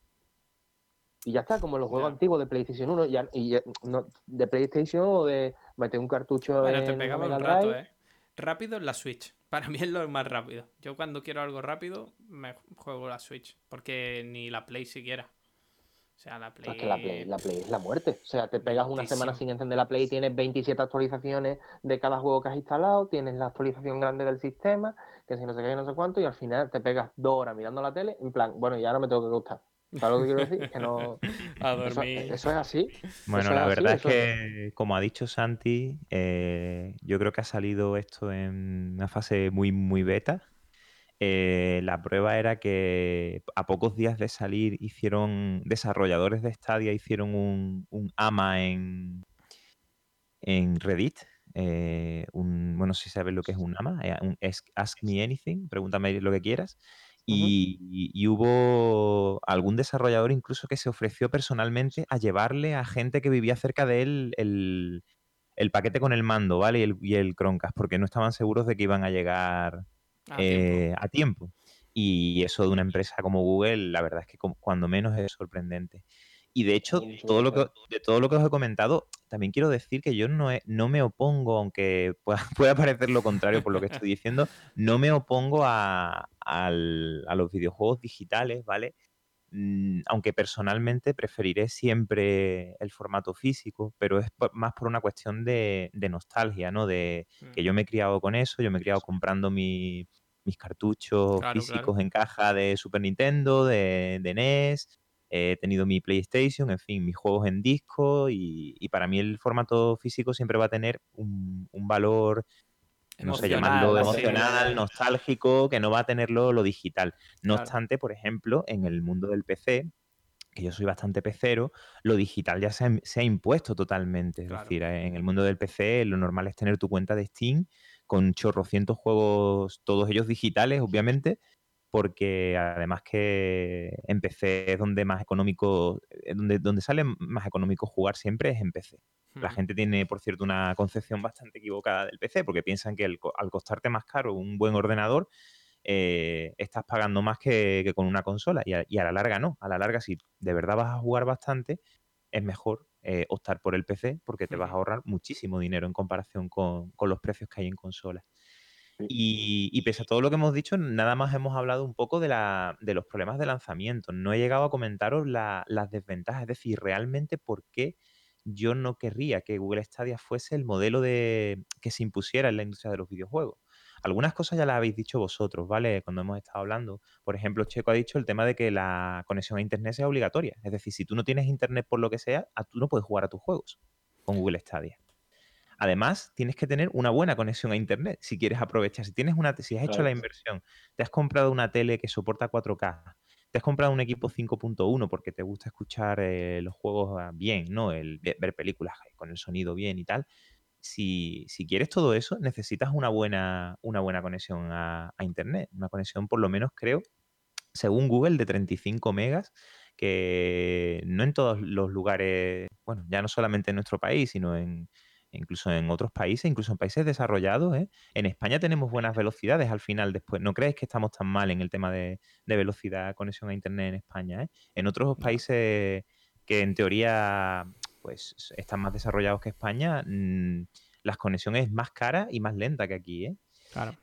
Speaker 1: Y ya está, como los juegos antiguos de PlayStation 1, ya, y ya- no, de PlayStation o de meter un cartucho
Speaker 2: Bueno,
Speaker 1: en
Speaker 2: te pegaba un rato,
Speaker 1: Drive.
Speaker 2: ¿eh? Rápido en la Switch. Para mí es lo más rápido. Yo cuando quiero algo rápido, me juego la Switch. Porque ni la Play siquiera. O sea, la Play.
Speaker 1: Es que la Play, la Play es la muerte. O sea, te pegas una semana sin encender la Play, tienes 27 actualizaciones de cada juego que has instalado, tienes la actualización grande del sistema, que si no sé qué, no sé cuánto, y al final te pegas dos horas mirando la tele, en plan, bueno, y ahora me tengo que gustar. ¿Sabes lo que quiero decir? Que no.
Speaker 2: A
Speaker 1: Eso,
Speaker 2: dormir.
Speaker 1: eso es así.
Speaker 3: Bueno,
Speaker 1: Eso
Speaker 3: la
Speaker 1: es así,
Speaker 3: verdad es que, como ha dicho Santi, eh, yo creo que ha salido esto en una fase muy, muy beta. Eh, la prueba era que a pocos días de salir hicieron, desarrolladores de Stadia hicieron un, un AMA en, en Reddit. eh, un, bueno, si sabes lo que es un AMA, eh, un Ask, Ask Me Anything, pregúntame lo que quieras. Y, y- y hubo algún desarrollador incluso que se ofreció personalmente a llevarle a gente que vivía cerca de él el, el paquete con el mando, ¿vale? Y el, y el Chromecast, porque no estaban seguros de que iban a llegar
Speaker 2: A tiempo.
Speaker 3: eh, a tiempo. Y eso de una empresa como Google, la verdad es que como- cuando menos es sorprendente. Y de hecho, todo lo que, de todo lo que os he comentado, también quiero decir que yo no, he- no me opongo, aunque pueda, pueda parecer lo contrario por lo que estoy diciendo, no me opongo a, al- a los videojuegos digitales, ¿vale? Mm, Aunque personalmente preferiré siempre el formato físico, pero es por- más por una cuestión de, de nostalgia, ¿no? De, que
Speaker 2: Mm.
Speaker 3: yo me he criado con eso, yo me he criado comprando mi- mis cartuchos
Speaker 2: Claro,
Speaker 3: físicos
Speaker 2: claro.
Speaker 3: en caja de Super Nintendo, de, de NES, he tenido mi PlayStation, en fin, mis juegos en disco y, y para mí el formato físico siempre va a tener un, un valor, no sé, llamarlo emocional,
Speaker 1: ¿no?
Speaker 3: nostálgico, que no va a tenerlo lo digital. No
Speaker 2: Claro.
Speaker 3: obstante, por ejemplo, en el mundo del PC, que yo soy bastante pecero, lo digital ya se ha, se ha impuesto totalmente. Es decir, en el mundo del PC lo normal es tener tu cuenta de Steam con chorrocientos juegos, todos ellos digitales, obviamente, porque además que en PC es donde más económico, eh, donde, donde sale más económico jugar siempre es en PC. La gente tiene, por cierto, una concepción bastante equivocada del PC, porque piensan que el al costarte más caro un buen ordenador, eh, estás pagando más que, que con una consola. Y a, y a la larga no. A la larga, si de verdad vas a jugar bastante, es mejor eh, optar por el PC porque te vas a ahorrar muchísimo dinero en comparación con, con los precios que hay en consolas. Y, pese a todo lo que hemos dicho, nada más hemos hablado un poco de, la, de los problemas de lanzamiento. No he llegado a comentaros la- las desventajas, es decir, realmente por qué yo no querría que Google Stadia fuese el modelo de que se impusiera en la industria de los videojuegos. Algunas cosas ya las habéis dicho vosotros, ¿vale? Cuando hemos estado hablando. Por ejemplo, Checo ha dicho el tema de que la conexión a Internet sea obligatoria. Es decir, si tú no tienes Internet por lo que sea, tú no puedes jugar a tus juegos con Google Stadia. Además, tienes que tener una buena conexión a internet si quieres aprovechar. Si tienes una, si has hecho
Speaker 1: Claro.
Speaker 3: la inversión, te has comprado una tele que soporta 4K, te has comprado un equipo 5.1 porque te gusta escuchar eh, los juegos ah, bien, ¿no? El ve- ver películas con el sonido bien y tal. si, si quieres todo eso, necesitas una buena, una buena conexión a, a Internet. Una conexión, por lo menos, creo, según Google, de 35 megas, que no en todos los lugares, bueno, ya no solamente en nuestro país, sino en, incluso en otros países, incluso en países desarrollados. ¿eh? En España tenemos buenas velocidades al final después. ¿No crees que estamos tan mal en el tema de, de velocidad, conexión a Internet en España? ¿eh? En otros países que en teoría pues están más desarrollados que España, mm, las conexiones es más cara y más lenta que aquí. ¿eh?
Speaker 2: Claro.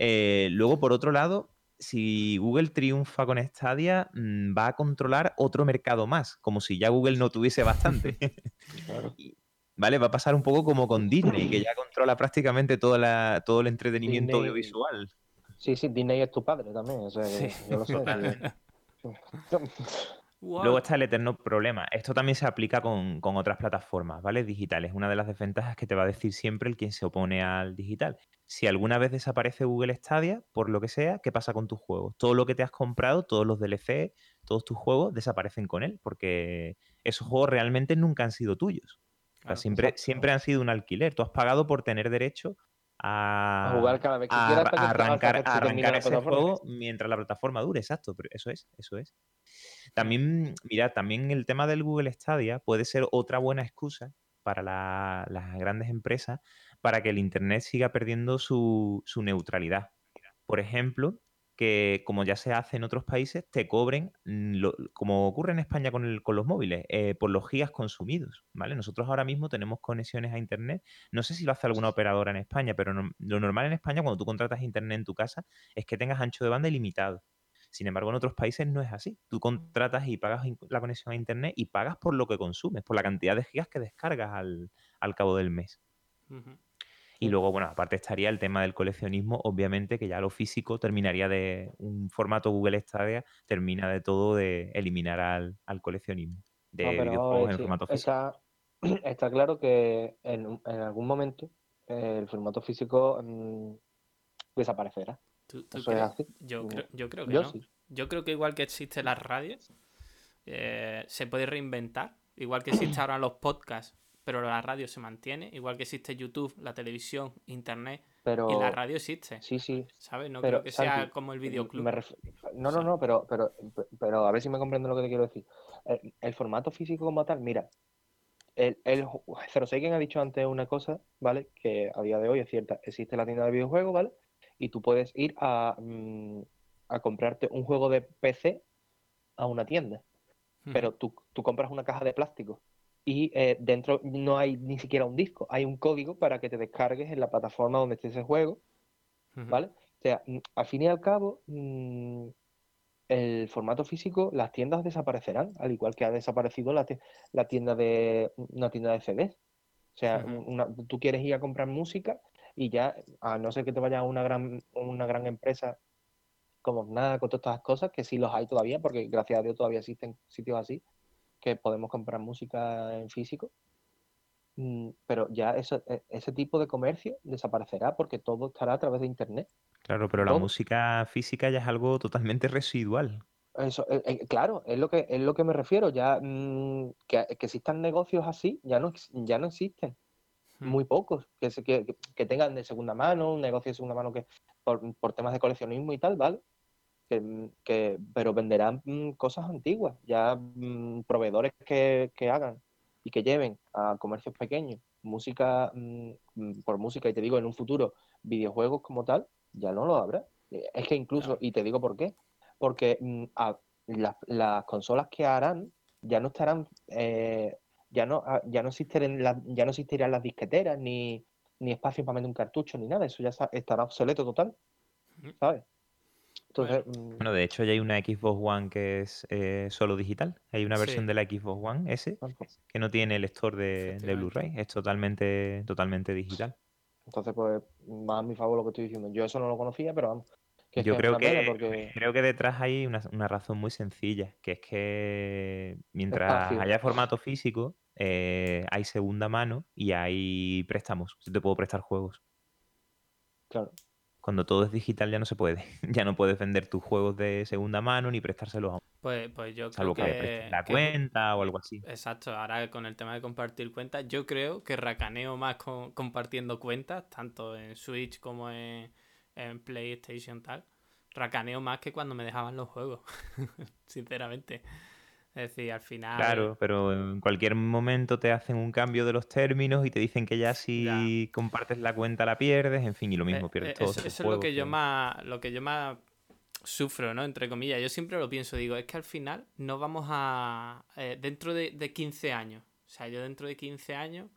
Speaker 3: Luego, por otro lado, si Google triunfa con Stadia, mm, va a controlar otro mercado más, como si ya Google no tuviese bastante.
Speaker 1: Claro.
Speaker 3: Y- ¿Vale? Va a pasar un poco como con Disney, que ya controla prácticamente toda la, todo el entretenimiento
Speaker 1: Disney-
Speaker 3: audiovisual.
Speaker 1: Sí, sí, Disney es tu padre también. O sea, que
Speaker 2: Sí,
Speaker 1: yo lo sé.
Speaker 2: totalmente. Wow.
Speaker 3: Luego está el eterno problema. Esto también se aplica con, con otras plataformas, ¿vale? Digitales. Una de las desventajas que te va a decir siempre el quien se opone al digital. Si alguna vez desaparece Google Stadia, por lo que sea, ¿qué pasa con tus juegos? Todo lo que te has comprado, todos los DLC, todos tus juegos desaparecen con él, porque esos juegos realmente nunca han sido tuyos. O sea,
Speaker 2: Claro.
Speaker 3: siempre,
Speaker 1: Exacto.
Speaker 3: siempre han sido un alquiler. Tú has pagado por tener derecho a,
Speaker 1: A jugar cada vez que
Speaker 3: a-
Speaker 1: quieras hasta
Speaker 3: a
Speaker 1: hasta
Speaker 3: arrancar,
Speaker 1: que
Speaker 3: arrancar ese juego mientras la plataforma dure, exacto, pero eso es, eso es. También, mira, también el tema del Google Stadia puede ser otra buena excusa para la- las grandes empresas para que el Internet siga perdiendo su, su neutralidad. Por ejemplo, que como ya se hace en otros países, te cobren, lo- como ocurre en España con, el- con los móviles, eh, por los gigas consumidos, ¿vale? Nosotros ahora mismo tenemos conexiones a Internet, no sé si lo hace alguna operadora en España, pero no- lo normal en España cuando tú contratas Internet en tu casa es que tengas ancho de banda ilimitado. Sin embargo, en otros países no es así. Tú contratas y pagas la conexión a Internet y pagas por lo que consumes, por la cantidad de gigas que descargas al, al cabo del mes.
Speaker 2: Ujú.
Speaker 3: Y luego, bueno, aparte estaría el tema del coleccionismo, obviamente que ya lo físico terminaría de un formato Google Stadia, termina de todo de eliminar al, al coleccionismo de
Speaker 1: No,
Speaker 3: videojuegos en
Speaker 1: sí,
Speaker 3: formato físico.
Speaker 1: está, está claro que en, en algún momento eh, el formato físico mm, desaparecerá.
Speaker 2: ¿Tú- tú
Speaker 1: Eso es
Speaker 2: crees?
Speaker 1: así.
Speaker 2: Yo,
Speaker 1: Mm,
Speaker 2: creo, yo creo que
Speaker 1: Yo
Speaker 2: no.
Speaker 1: sí.
Speaker 2: Yo creo que igual que existen las radios, eh, se puede reinventar. Igual que existen ahora los podcasts, pero la radio se mantiene. Igual que existe YouTube, la televisión, Internet
Speaker 1: Pero
Speaker 2: y la radio existe.
Speaker 1: sí, sí.
Speaker 2: ¿Sabes? No
Speaker 1: pero,
Speaker 2: creo que sea como el videoclub.
Speaker 1: me ref- No, no, no, pero, pero, pero a ver si me comprende lo que te quiero decir. El, el formato físico como tal, mira, el, el ju- 06 ha dicho antes una cosa, ¿vale? Que a día de hoy es cierta. Existe la tienda de videojuegos, ¿vale? Y tú puedes ir a, mm, a comprarte un juego de PC a una tienda.
Speaker 2: Ujú.
Speaker 1: pero tú, tú compras una caja de plástico y eh, dentro no hay ni siquiera un disco, hay un código para que te descargues en la plataforma donde esté ese juego. ¿vale? O sea, mm, al fin y al cabo, mm, el formato físico, las tiendas desaparecerán, al igual que ha desaparecido la, la tienda de una tienda de CDs. O sea, una- tú quieres ir a comprar música y ya, a no ser que te vayas a una gran, una gran empresa como nada con todas estas cosas, que sí los hay todavía, porque gracias a Dios todavía existen sitios así, que podemos comprar música en físico. Mm, Pero ya eso- e- ese tipo de comercio desaparecerá porque todo estará a través de Internet.
Speaker 3: Claro, pero la música física ya es algo totalmente residual.
Speaker 1: Eso, eh, eh, claro, es lo que es lo que me refiero. Ya mm, que, que existan negocios así, ya no, ya no existen.
Speaker 2: Ujú.
Speaker 1: Muy pocos. Que, se- que, que- que tengan de segunda mano, un negocio de segunda mano que por, por temas de coleccionismo y tal, ¿vale? Que, mm, que- pero venderán mm, cosas antiguas. Ya mm, proveedores que, que hagan y que lleven a comercios pequeños música por música, y te digo, en un futuro, videojuegos como tal, ya no lo habrá. Eh, Es que incluso, y te digo por qué, porque a- las, las consolas que harán ya no estarán, eh, ya no, ah, ya no existirán las, ya no existirán las disqueteras, ni, ni espacio para meter un cartucho, ni nada, eso ya estará obsoleto total. ¿sabes? Entonces, mm,
Speaker 3: Bueno, de hecho ya hay una Xbox One que es eh, solo digital. Hay una versión
Speaker 2: Sí.
Speaker 3: de la Xbox One S que no tiene lector de, de. Blu-ray. Es totalmente, totalmente digital.
Speaker 1: entonces, pues, más a mi favor lo que estoy diciendo. Yo eso no lo conocía, pero vamos. que
Speaker 3: Yo
Speaker 1: que
Speaker 3: creo que,
Speaker 1: porque
Speaker 3: creo que detrás hay una, una razón muy sencilla, que es que mientras
Speaker 1: Espacio.
Speaker 3: haya formato físico, eh, hay segunda mano y hay préstamos. Yo te puedo prestar juegos.
Speaker 1: claro,
Speaker 3: Cuando todo es digital ya no se puede. Ya no puedes vender tus juegos de segunda mano ni prestárselos a
Speaker 2: Pues, pues yo
Speaker 3: Salvo
Speaker 2: creo
Speaker 3: que, la
Speaker 2: que-
Speaker 3: cuenta o algo así.
Speaker 2: Exacto, ahora con el tema de compartir cuentas, yo creo que racaneo más con, compartiendo cuentas, tanto en Switch como en, en PlayStation tal. Racaneo más que cuando me dejaban los juegos, sinceramente. Es decir, al final...
Speaker 3: Claro, pero en cualquier momento te hacen un cambio de los términos y te dicen que ya si compartes la cuenta la pierdes, en fin, y lo mismo,
Speaker 2: Eh,
Speaker 3: pierdes
Speaker 2: eh,
Speaker 3: todos
Speaker 2: eso, eso es lo que yo más lo que yo más sufro, ¿no? Entre comillas. Yo siempre lo pienso, digo, es que al final no vamos a... eh, dentro de, de 15 años, o sea, yo dentro de 15 años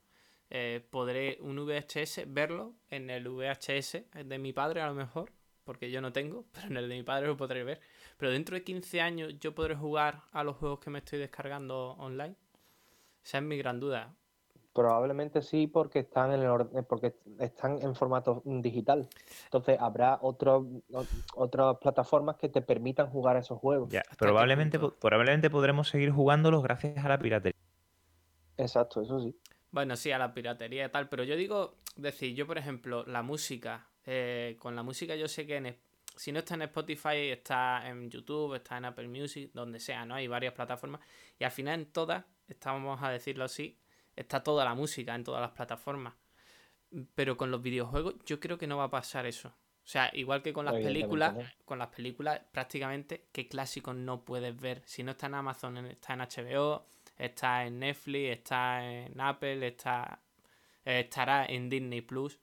Speaker 2: eh, podré un VHS verlo en el VHS de mi padre a lo mejor, porque yo no tengo, pero en el de mi padre lo podré ver. Pero dentro de 15 años yo podré jugar a los juegos que me estoy descargando online. Esa es mi gran duda.
Speaker 1: Probablemente sí, porque están en el orden, porque están en formato digital. Entonces habrá o- otras plataformas que te permitan jugar a esos juegos.
Speaker 3: Ya, probablemente, probablemente podremos seguir jugándolos gracias a la piratería.
Speaker 1: Exacto, eso sí.
Speaker 2: Bueno, sí, a la piratería y tal, pero yo digo, decir, yo por ejemplo, la música, eh, con la música yo sé que en si no está en Spotify, está en YouTube, está en Apple Music, donde sea, ¿no? Hay varias plataformas y al final en todas, estamos a decirlo así, está toda la música en todas las plataformas. Pero con los videojuegos yo creo que no va a pasar eso. O sea, igual que con las películas, con las películas prácticamente qué clásicos no puedes ver. Si no está en Amazon, está en HBO, está en Netflix, está en Apple, está estará en Disney Plus.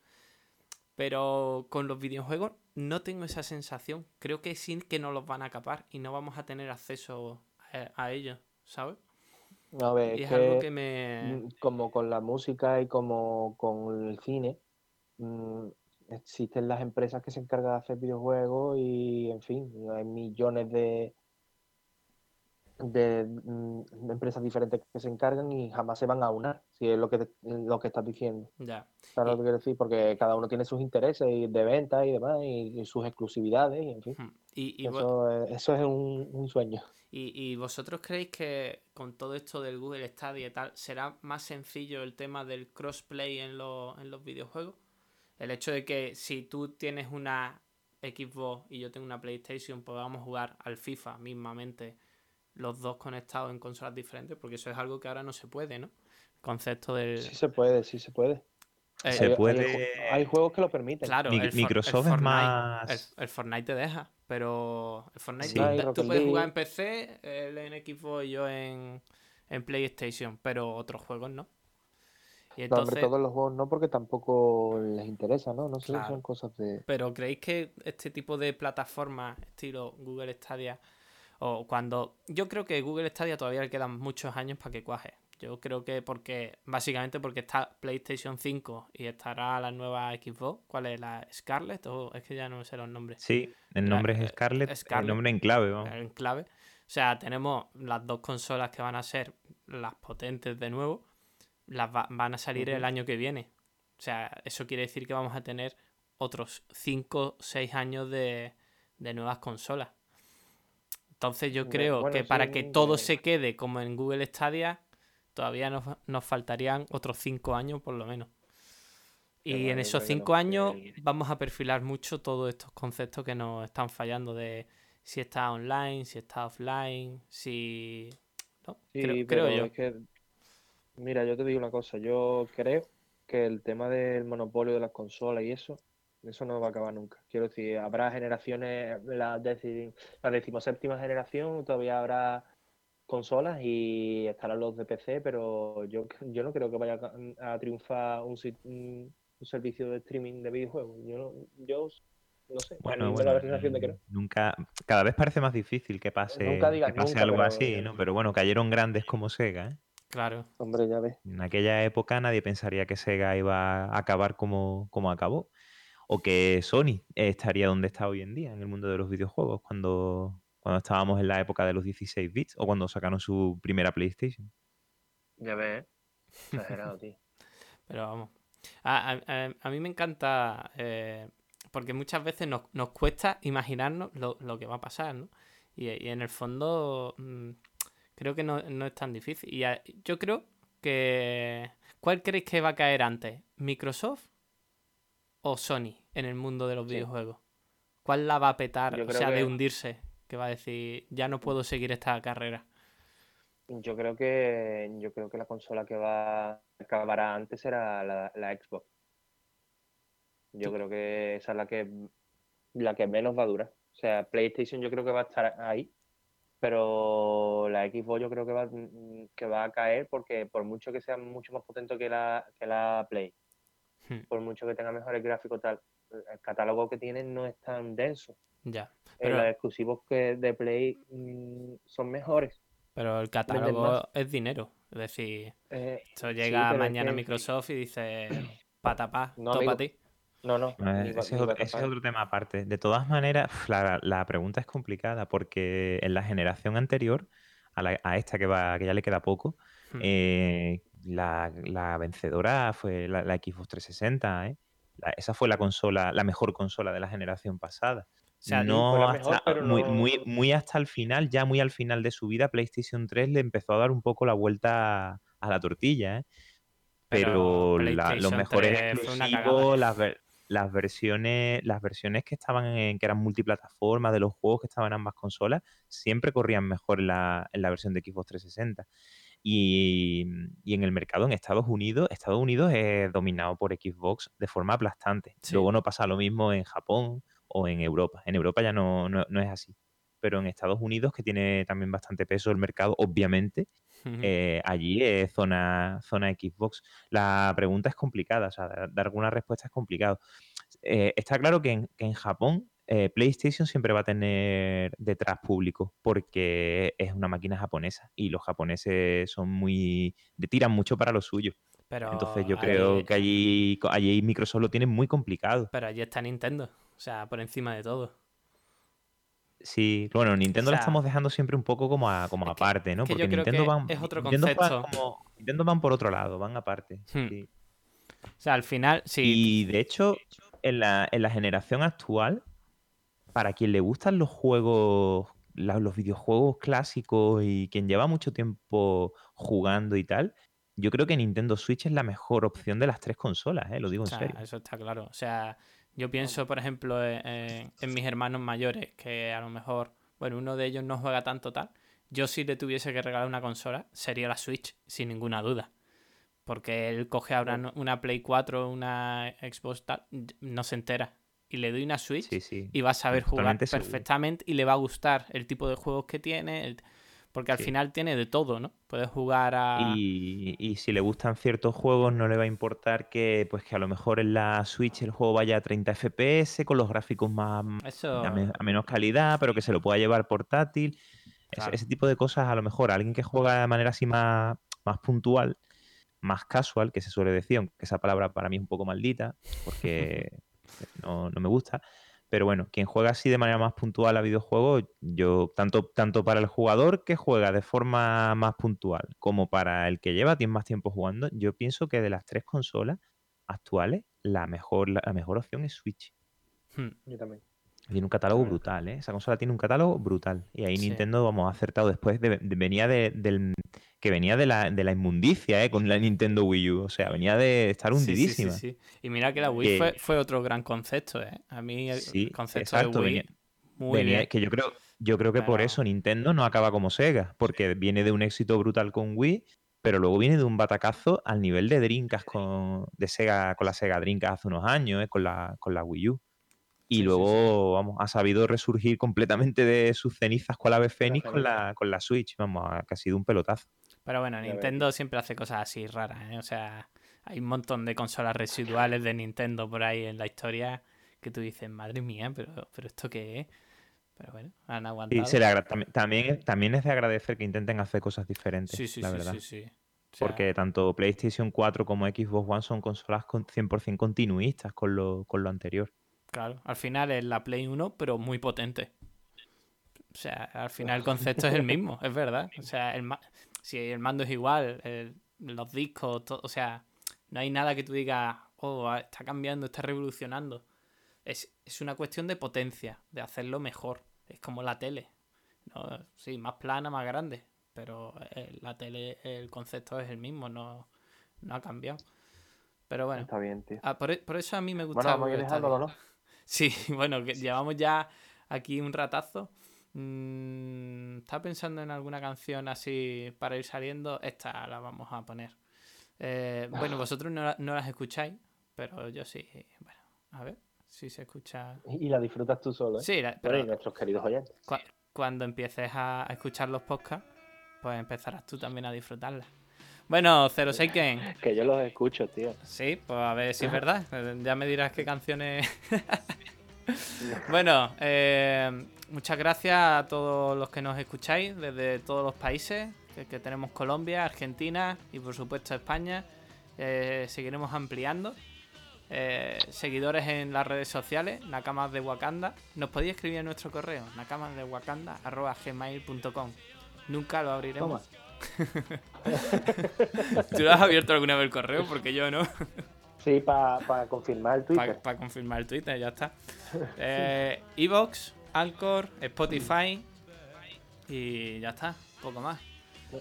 Speaker 2: Pero con los videojuegos no tengo esa sensación. Creo que sí que nos los van a capar y no vamos a tener acceso a, a ellos, ¿sabes?
Speaker 1: A ver,
Speaker 2: Y
Speaker 1: es
Speaker 2: algo
Speaker 1: que,
Speaker 2: que me...
Speaker 1: mm, como con la música y como con el cine, mm, existen las empresas que se encargan de hacer videojuegos y, en fin, hay millones de, de, mm, de empresas diferentes que se encargan y jamás se van a unar, si es lo que, te- lo que estás diciendo.
Speaker 2: Ya.
Speaker 1: ¿Sabes
Speaker 2: Y-
Speaker 1: lo que quiero decir? Porque cada uno tiene sus intereses y de venta y demás, y, y sus exclusividades, y en fin.
Speaker 2: Hmm. Y,
Speaker 1: Eso, es- eso es un, un sueño.
Speaker 2: ¿Y, y vosotros creéis que con todo esto del Google Stadia y tal, será más sencillo el tema del crossplay en, los- en los videojuegos? El hecho de que si tú tienes una Xbox y yo tengo una PlayStation, podamos jugar al FIFA mismamente los dos conectados en consolas diferentes, porque eso es algo que ahora no se puede, ¿no? El concepto del...
Speaker 1: Sí se puede, sí se puede.
Speaker 2: eh,
Speaker 3: Se
Speaker 1: Hay- hay
Speaker 3: puede-
Speaker 1: ju- Hay, juegos que lo permiten.
Speaker 2: Claro,
Speaker 3: Mi-
Speaker 2: el For- el
Speaker 3: Microsoft es
Speaker 2: Fortnite-
Speaker 3: más-
Speaker 2: El, el Fortnite te deja, pero el Fortnite
Speaker 3: Sí.
Speaker 2: tú-
Speaker 1: Fortnite,
Speaker 2: puedes jugar en PC, él en Xbox y yo en, en PlayStation, pero otros juegos no. Y
Speaker 1: No,
Speaker 2: entonces,
Speaker 1: hombre, todos los juegos no, porque tampoco les interesa, ¿no? No sé,
Speaker 2: Claro.
Speaker 1: son cosas de...
Speaker 2: pero ¿creéis que este tipo de plataformas, estilo Google Stadia, o cuando... Yo creo que Google Stadia todavía le quedan muchos años para que cuaje. Yo creo que porque, básicamente porque está PlayStation 5 y estará la nueva Xbox. ¿Cuál es? ¿La Scarlett? O es que ya no sé los nombres.
Speaker 3: Sí, el nombre es Scarlett,
Speaker 2: Scarlett.
Speaker 3: el nombre en clave, vamos.
Speaker 2: en clave. O sea, tenemos las dos consolas que van a ser las potentes de nuevo. Las va- van a salir el año que viene. O sea, eso quiere decir que vamos a tener otros 5 6 años de, de nuevas consolas. Entonces yo creo
Speaker 1: bueno,
Speaker 2: que para
Speaker 1: sí,
Speaker 2: que todo se quede como en Google Stadia, todavía nos, nos faltarían otros 5 años por lo menos. Y en esos cinco años vamos a perfilar mucho todos estos conceptos que nos están fallando de si está online, si está offline, si... ¿no?
Speaker 1: Sí,
Speaker 2: creo, yo.
Speaker 1: es que, mira, yo te digo una cosa, yo creo que el tema del monopolio de las consolas y eso, eso no va a acabar nunca. Quiero decir, habrá generaciones, la, deci- la decimoséptima generación, todavía habrá consolas y estarán los de PC, pero yo, yo no creo que vaya a, a triunfar un, un, servicio de streaming de videojuegos. Yo no, yo no sé,
Speaker 3: Bueno, bueno,
Speaker 1: la sensación de que no.
Speaker 3: nunca, cada vez parece más difícil que pase,
Speaker 1: Nunca digas
Speaker 3: que pase
Speaker 1: nunca,
Speaker 3: algo
Speaker 1: pero-
Speaker 3: así, ¿no? Pero bueno, cayeron grandes como Sega, ¿eh?
Speaker 2: Claro.
Speaker 1: Hombre, ya ves.
Speaker 3: En aquella época nadie pensaría que Sega iba a acabar como, como acabó. O que Sony estaría donde está hoy en día en el mundo de los videojuegos, cuando, cuando estábamos en la época de los 16 bits o cuando sacaron su primera PlayStation.
Speaker 1: Ya ves, exagerado, tío.
Speaker 2: Pero vamos. A, a- a- a mí me encanta eh, porque muchas veces nos, nos cuesta imaginarnos lo, lo que va a pasar, ¿no? Y, y en el fondo mm, creo que no, no es tan difícil. Y a- yo creo que... ¿Cuál creéis que va a caer antes? ¿Microsoft o Sony en el mundo de los
Speaker 1: Sí.
Speaker 2: videojuegos? ¿Cuál la va a petar?
Speaker 1: Yo
Speaker 2: O sea, de hundirse. Que va a decir, ya no puedo seguir esta carrera.
Speaker 1: Yo creo que yo creo que la consola que va acabará antes será la, la Xbox. Yo creo que esa es la que la que menos va a durar. O sea, PlayStation yo creo que va a estar ahí, pero la Xbox yo creo que va, que va a caer porque por mucho que sea mucho más potente que la, que la Play,
Speaker 2: Hmm,
Speaker 1: por mucho que tenga mejores gráficos tal, el catálogo que tienen no es tan denso.
Speaker 2: Ya.
Speaker 1: Eh,
Speaker 2: Pero,
Speaker 1: los exclusivos que de Play mm, son mejores.
Speaker 2: pero el catálogo es dinero. Es decir,
Speaker 1: Eh,
Speaker 2: esto llega mañana a
Speaker 1: que-
Speaker 2: Microsoft y dice, patapá,
Speaker 1: No,
Speaker 2: para ti.
Speaker 1: no, no.
Speaker 3: Eh,
Speaker 1: ni va-
Speaker 3: ese, es otro,
Speaker 1: a
Speaker 3: ese es
Speaker 1: tapar.
Speaker 3: otro tema aparte. De todas maneras, la, la pregunta es complicada porque en la generación anterior, a, la- a esta que va, que ya le queda poco,
Speaker 2: Hmm.
Speaker 3: eh, la, la vencedora fue la, la Xbox 360, ¿eh? La- esa fue la consola, la mejor consola de la generación pasada.
Speaker 2: O sea,
Speaker 3: no
Speaker 1: fue la
Speaker 3: hasta,
Speaker 1: mejor, pero
Speaker 3: muy,
Speaker 1: no-
Speaker 3: muy, muy hasta el final, ya muy al final de su vida, PlayStation 3 le empezó a dar un poco la vuelta a, la tortilla, ¿eh?
Speaker 2: Pero
Speaker 3: Pero, la- los mejores
Speaker 2: 3 fue una
Speaker 3: exclusivos, las, ver- las versiones, las versiones que estaban en, que eran multiplataformas de los juegos que estaban en ambas consolas, siempre corrían mejor en la, en la versión de Xbox 360. Y, y en el mercado en Estados Unidos, Estados Unidos es dominado por Xbox de forma aplastante.
Speaker 2: Sí.
Speaker 3: Luego no pasa lo mismo en Japón o en Europa. En Europa ya no, no, no es así. Pero en Estados Unidos, que tiene también bastante peso el mercado, obviamente, eh, allí es zona, zona Xbox. La pregunta es complicada, o sea, dar, alguna respuesta es complicado. Eh, está claro que en, que en Japón eh, PlayStation siempre va a tener detrás público porque es una máquina japonesa y los japoneses son muy... tiran mucho para lo suyo.
Speaker 2: pero
Speaker 3: Entonces yo creo que allí, allí Microsoft lo tiene muy complicado.
Speaker 2: Pero allí está Nintendo. O sea, por encima de todo.
Speaker 3: Sí, bueno, Nintendo la
Speaker 2: sea,
Speaker 3: estamos dejando siempre un poco como, a- como aparte, ¿no? Porque Nintendo van,
Speaker 2: es otro
Speaker 3: Nintendo van como- Nintendo van por otro lado, van aparte.
Speaker 2: Hmm.
Speaker 3: sí.
Speaker 2: O sea, al final, sí.
Speaker 3: Y de hecho, en la, en la generación actual, para quien le gustan los juegos, la- los videojuegos clásicos y quien lleva mucho tiempo jugando y tal, yo creo que Nintendo Switch es la mejor opción de las tres consolas, ¿eh? lo digo
Speaker 2: O
Speaker 3: en serio.
Speaker 2: eso está claro. O sea, yo pienso, por ejemplo, en, en- en mis hermanos mayores, que a lo mejor, bueno, uno de ellos no juega tanto tal. Yo si le tuviese que regalar una consola, sería la Switch, sin ninguna duda. Porque él coge ahora una Play 4, una Xbox tal, no se entera. Y le doy una Switch
Speaker 3: Sí, sí.
Speaker 2: y va a saber jugar
Speaker 3: Totalmente seguro.
Speaker 2: perfectamente y le va a gustar el tipo de juegos que tiene. el- Porque al
Speaker 3: Sí.
Speaker 2: final tiene de todo, ¿no? Puedes jugar a...
Speaker 3: Y, y si le gustan ciertos juegos, no le va a importar que, pues, que a lo mejor en la Switch el juego vaya a 30 FPS, con los gráficos más,
Speaker 2: Eso...
Speaker 3: a, me- a menos calidad, pero que se lo pueda llevar portátil.
Speaker 2: Claro.
Speaker 3: Ese, tipo de cosas, a lo mejor alguien que juega de manera así más, más puntual, más casual, que se suele decir, aunque esa palabra para mí es un poco maldita, porque no, no me gusta. Pero bueno, quien juega así de manera más puntual a videojuegos, yo, tanto, tanto para el jugador que juega de forma más puntual, como para el que lleva tiempo- más tiempo jugando, yo pienso que de las tres consolas actuales, la mejor, la, la mejor opción es Switch.
Speaker 2: Hmm.
Speaker 1: Yo también.
Speaker 3: Tiene un catálogo
Speaker 1: Claro.
Speaker 3: brutal, ¿eh? Esa consola tiene un catálogo brutal. Y ahí
Speaker 2: Sí.
Speaker 3: Nintendo, vamos, ha acertado después de, de- venía de, del que venía de la, de la inmundicia, ¿eh? Con la Nintendo Wii U. O sea, venía de estar
Speaker 2: Sí, sí, sí,
Speaker 3: hundidísima.
Speaker 2: sí. Y mira que la Wii fue, fue otro gran concepto, ¿eh? A mí el concepto
Speaker 3: exacto,
Speaker 2: de Wii,
Speaker 3: venía-
Speaker 2: muy
Speaker 3: Venía-
Speaker 2: bien.
Speaker 3: que yo creo, yo creo que por eso Nintendo no acaba como Sega, porque viene de un éxito brutal con Wii, pero luego viene de un batacazo al nivel de Dreamcast con, de Sega, con la Sega Dreamcast hace unos años, ¿eh? con, la, con la Wii U. Y
Speaker 2: Sí, sí,
Speaker 3: luego, vamos, ha sabido resurgir completamente de sus cenizas con la ave Fénix con la, con la Switch. Vamos, ha- que ha sido un pelotazo.
Speaker 2: Pero bueno. Nintendo siempre hace cosas así raras, ¿eh? O sea, hay un montón de consolas residuales de Nintendo por ahí en la historia que tú dices, madre mía, pero, pero ¿esto qué es? Pero bueno, han
Speaker 3: Y
Speaker 2: aguantado.
Speaker 3: se le también, es- también es de agradecer que intenten hacer cosas diferentes,
Speaker 2: Sí, sí,
Speaker 3: la
Speaker 2: sí,
Speaker 3: verdad.
Speaker 2: sí, sí. O sea,
Speaker 3: Porque tanto PlayStation 4 como Xbox One son consolas con 100% continuistas con lo, con lo anterior.
Speaker 2: Claro, al final es la Play 1, pero muy potente. O sea, al final el concepto es el mismo, es verdad. O sea, el ma- si el mando es igual, el- los discos, todo, o sea, no hay nada que tú digas, oh, ah, está cambiando, está revolucionando. Es, es una cuestión de potencia, de hacerlo mejor. Es como la tele. ¿no? Sí, más plana, más grande, pero eh, la tele, el concepto es el mismo, no, no ha cambiado. Pero bueno,
Speaker 1: Está bien, tío.
Speaker 2: ah, por, e- por eso a mí me gusta
Speaker 1: Bueno, vamos a ir dejándolo. ¿no?
Speaker 2: Sí, bueno, que llevamos ya aquí un ratazo. Mm, ¿Está pensando en alguna canción así para ir saliendo? Esta la vamos a poner. Eh, bueno, vosotros no, no las escucháis, pero yo sí. Bueno, a ver si se escucha.
Speaker 1: Y la disfrutas tú solo, ¿eh?
Speaker 2: Sí, la-
Speaker 1: y
Speaker 2: pero
Speaker 1: nuestros queridos oyentes.
Speaker 2: cua- cuando empieces a, a escuchar los podcasts, pues empezarás tú también a disfrutarlas. Bueno, 06 Ken.
Speaker 1: Que yo los escucho, tío.
Speaker 2: Sí, pues a ver si es verdad. Ya me dirás qué canciones. bueno, eh, muchas gracias a todos los que nos escucháis desde todos los países, que, que tenemos Colombia, Argentina y por supuesto España. Eh, seguiremos ampliando. Eh, seguidores en las redes sociales, Nakamas de Wakanda. Nos podéis escribir en nuestro correo, nakamasdewakanda.gmail.com. Nunca lo abriremos. ¿Tú lo has abierto alguna vez el correo? Porque yo no.
Speaker 1: Sí, para confirmar el Twitter.
Speaker 2: Para confirmar el Twitter, ya está. Eh, Evox, Anchor, Spotify y ya está, poco más.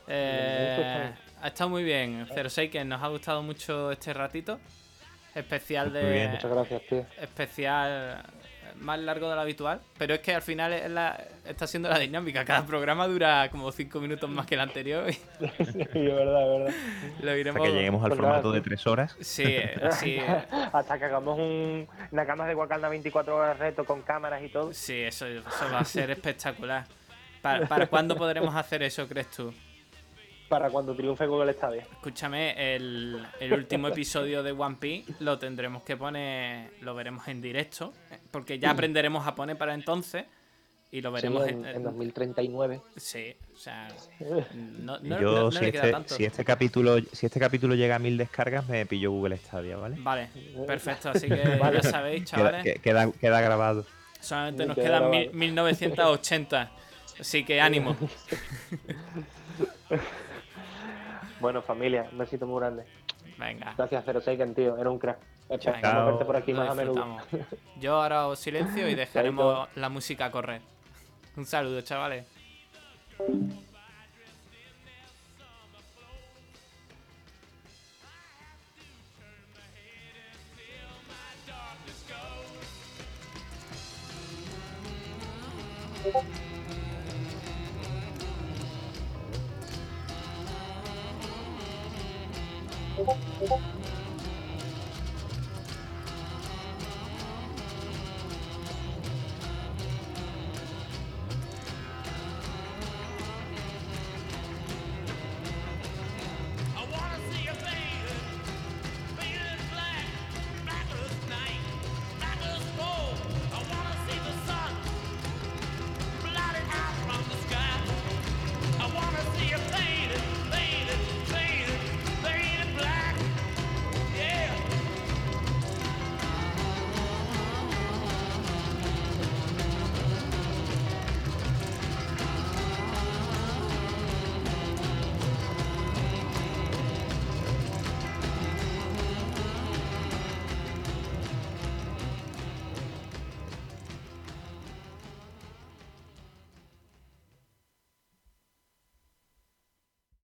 Speaker 2: Eh, ha estado muy bien, 06 que nos ha gustado mucho este ratito. Especial
Speaker 3: Muy bien,
Speaker 2: de.
Speaker 1: Muchas gracias, tío.
Speaker 2: Especial más largo de lo habitual. Pero es que al final es la- está siendo la dinámica. Cada programa dura como 5 minutos más que el anterior. Y
Speaker 1: sí, es verdad, es verdad.
Speaker 2: lo
Speaker 3: Hasta que lleguemos al
Speaker 1: Pues
Speaker 3: formato de
Speaker 1: tío.
Speaker 3: tres horas.
Speaker 2: Sí, así.
Speaker 1: Hasta que hagamos un Nakamas de Wakanda 24 horas reto con cámaras y todo.
Speaker 2: Sí, eso, eso va a ser espectacular. ¿Para, para cuándo podremos hacer eso, crees tú?
Speaker 1: Para cuando triunfe Google Stadia.
Speaker 2: Escúchame, el, el último episodio de One Piece lo tendremos que poner, lo veremos en directo, porque ya aprenderemos a poner para entonces y lo veremos
Speaker 1: Sí,
Speaker 2: en,
Speaker 1: en, en 2039.
Speaker 2: Sí, o sea, no, no-
Speaker 3: Yo,
Speaker 2: no- no
Speaker 3: si,
Speaker 2: le queda
Speaker 3: este,
Speaker 2: tanto.
Speaker 3: si este capítulo si este capítulo llega a mil descargas, me pillo Google Stadia, ¿vale?
Speaker 2: Vale, perfecto, así que
Speaker 1: Vale.
Speaker 2: ya sabéis,
Speaker 3: Queda,
Speaker 2: chavales,
Speaker 3: que- queda, queda grabado.
Speaker 2: solamente nos
Speaker 1: Queda
Speaker 2: quedan mil-
Speaker 1: grabado.
Speaker 2: 1980, así que ánimo.
Speaker 1: Bueno, familia, un besito muy grande.
Speaker 2: Venga.
Speaker 1: Gracias, 06 tío. Era un crack.
Speaker 2: Venga,
Speaker 1: Esperamos verte por aquí
Speaker 2: lo
Speaker 1: más a menudo.
Speaker 2: Yo ahora os silencio y dejaremos la música correr. Un saludo, chavales.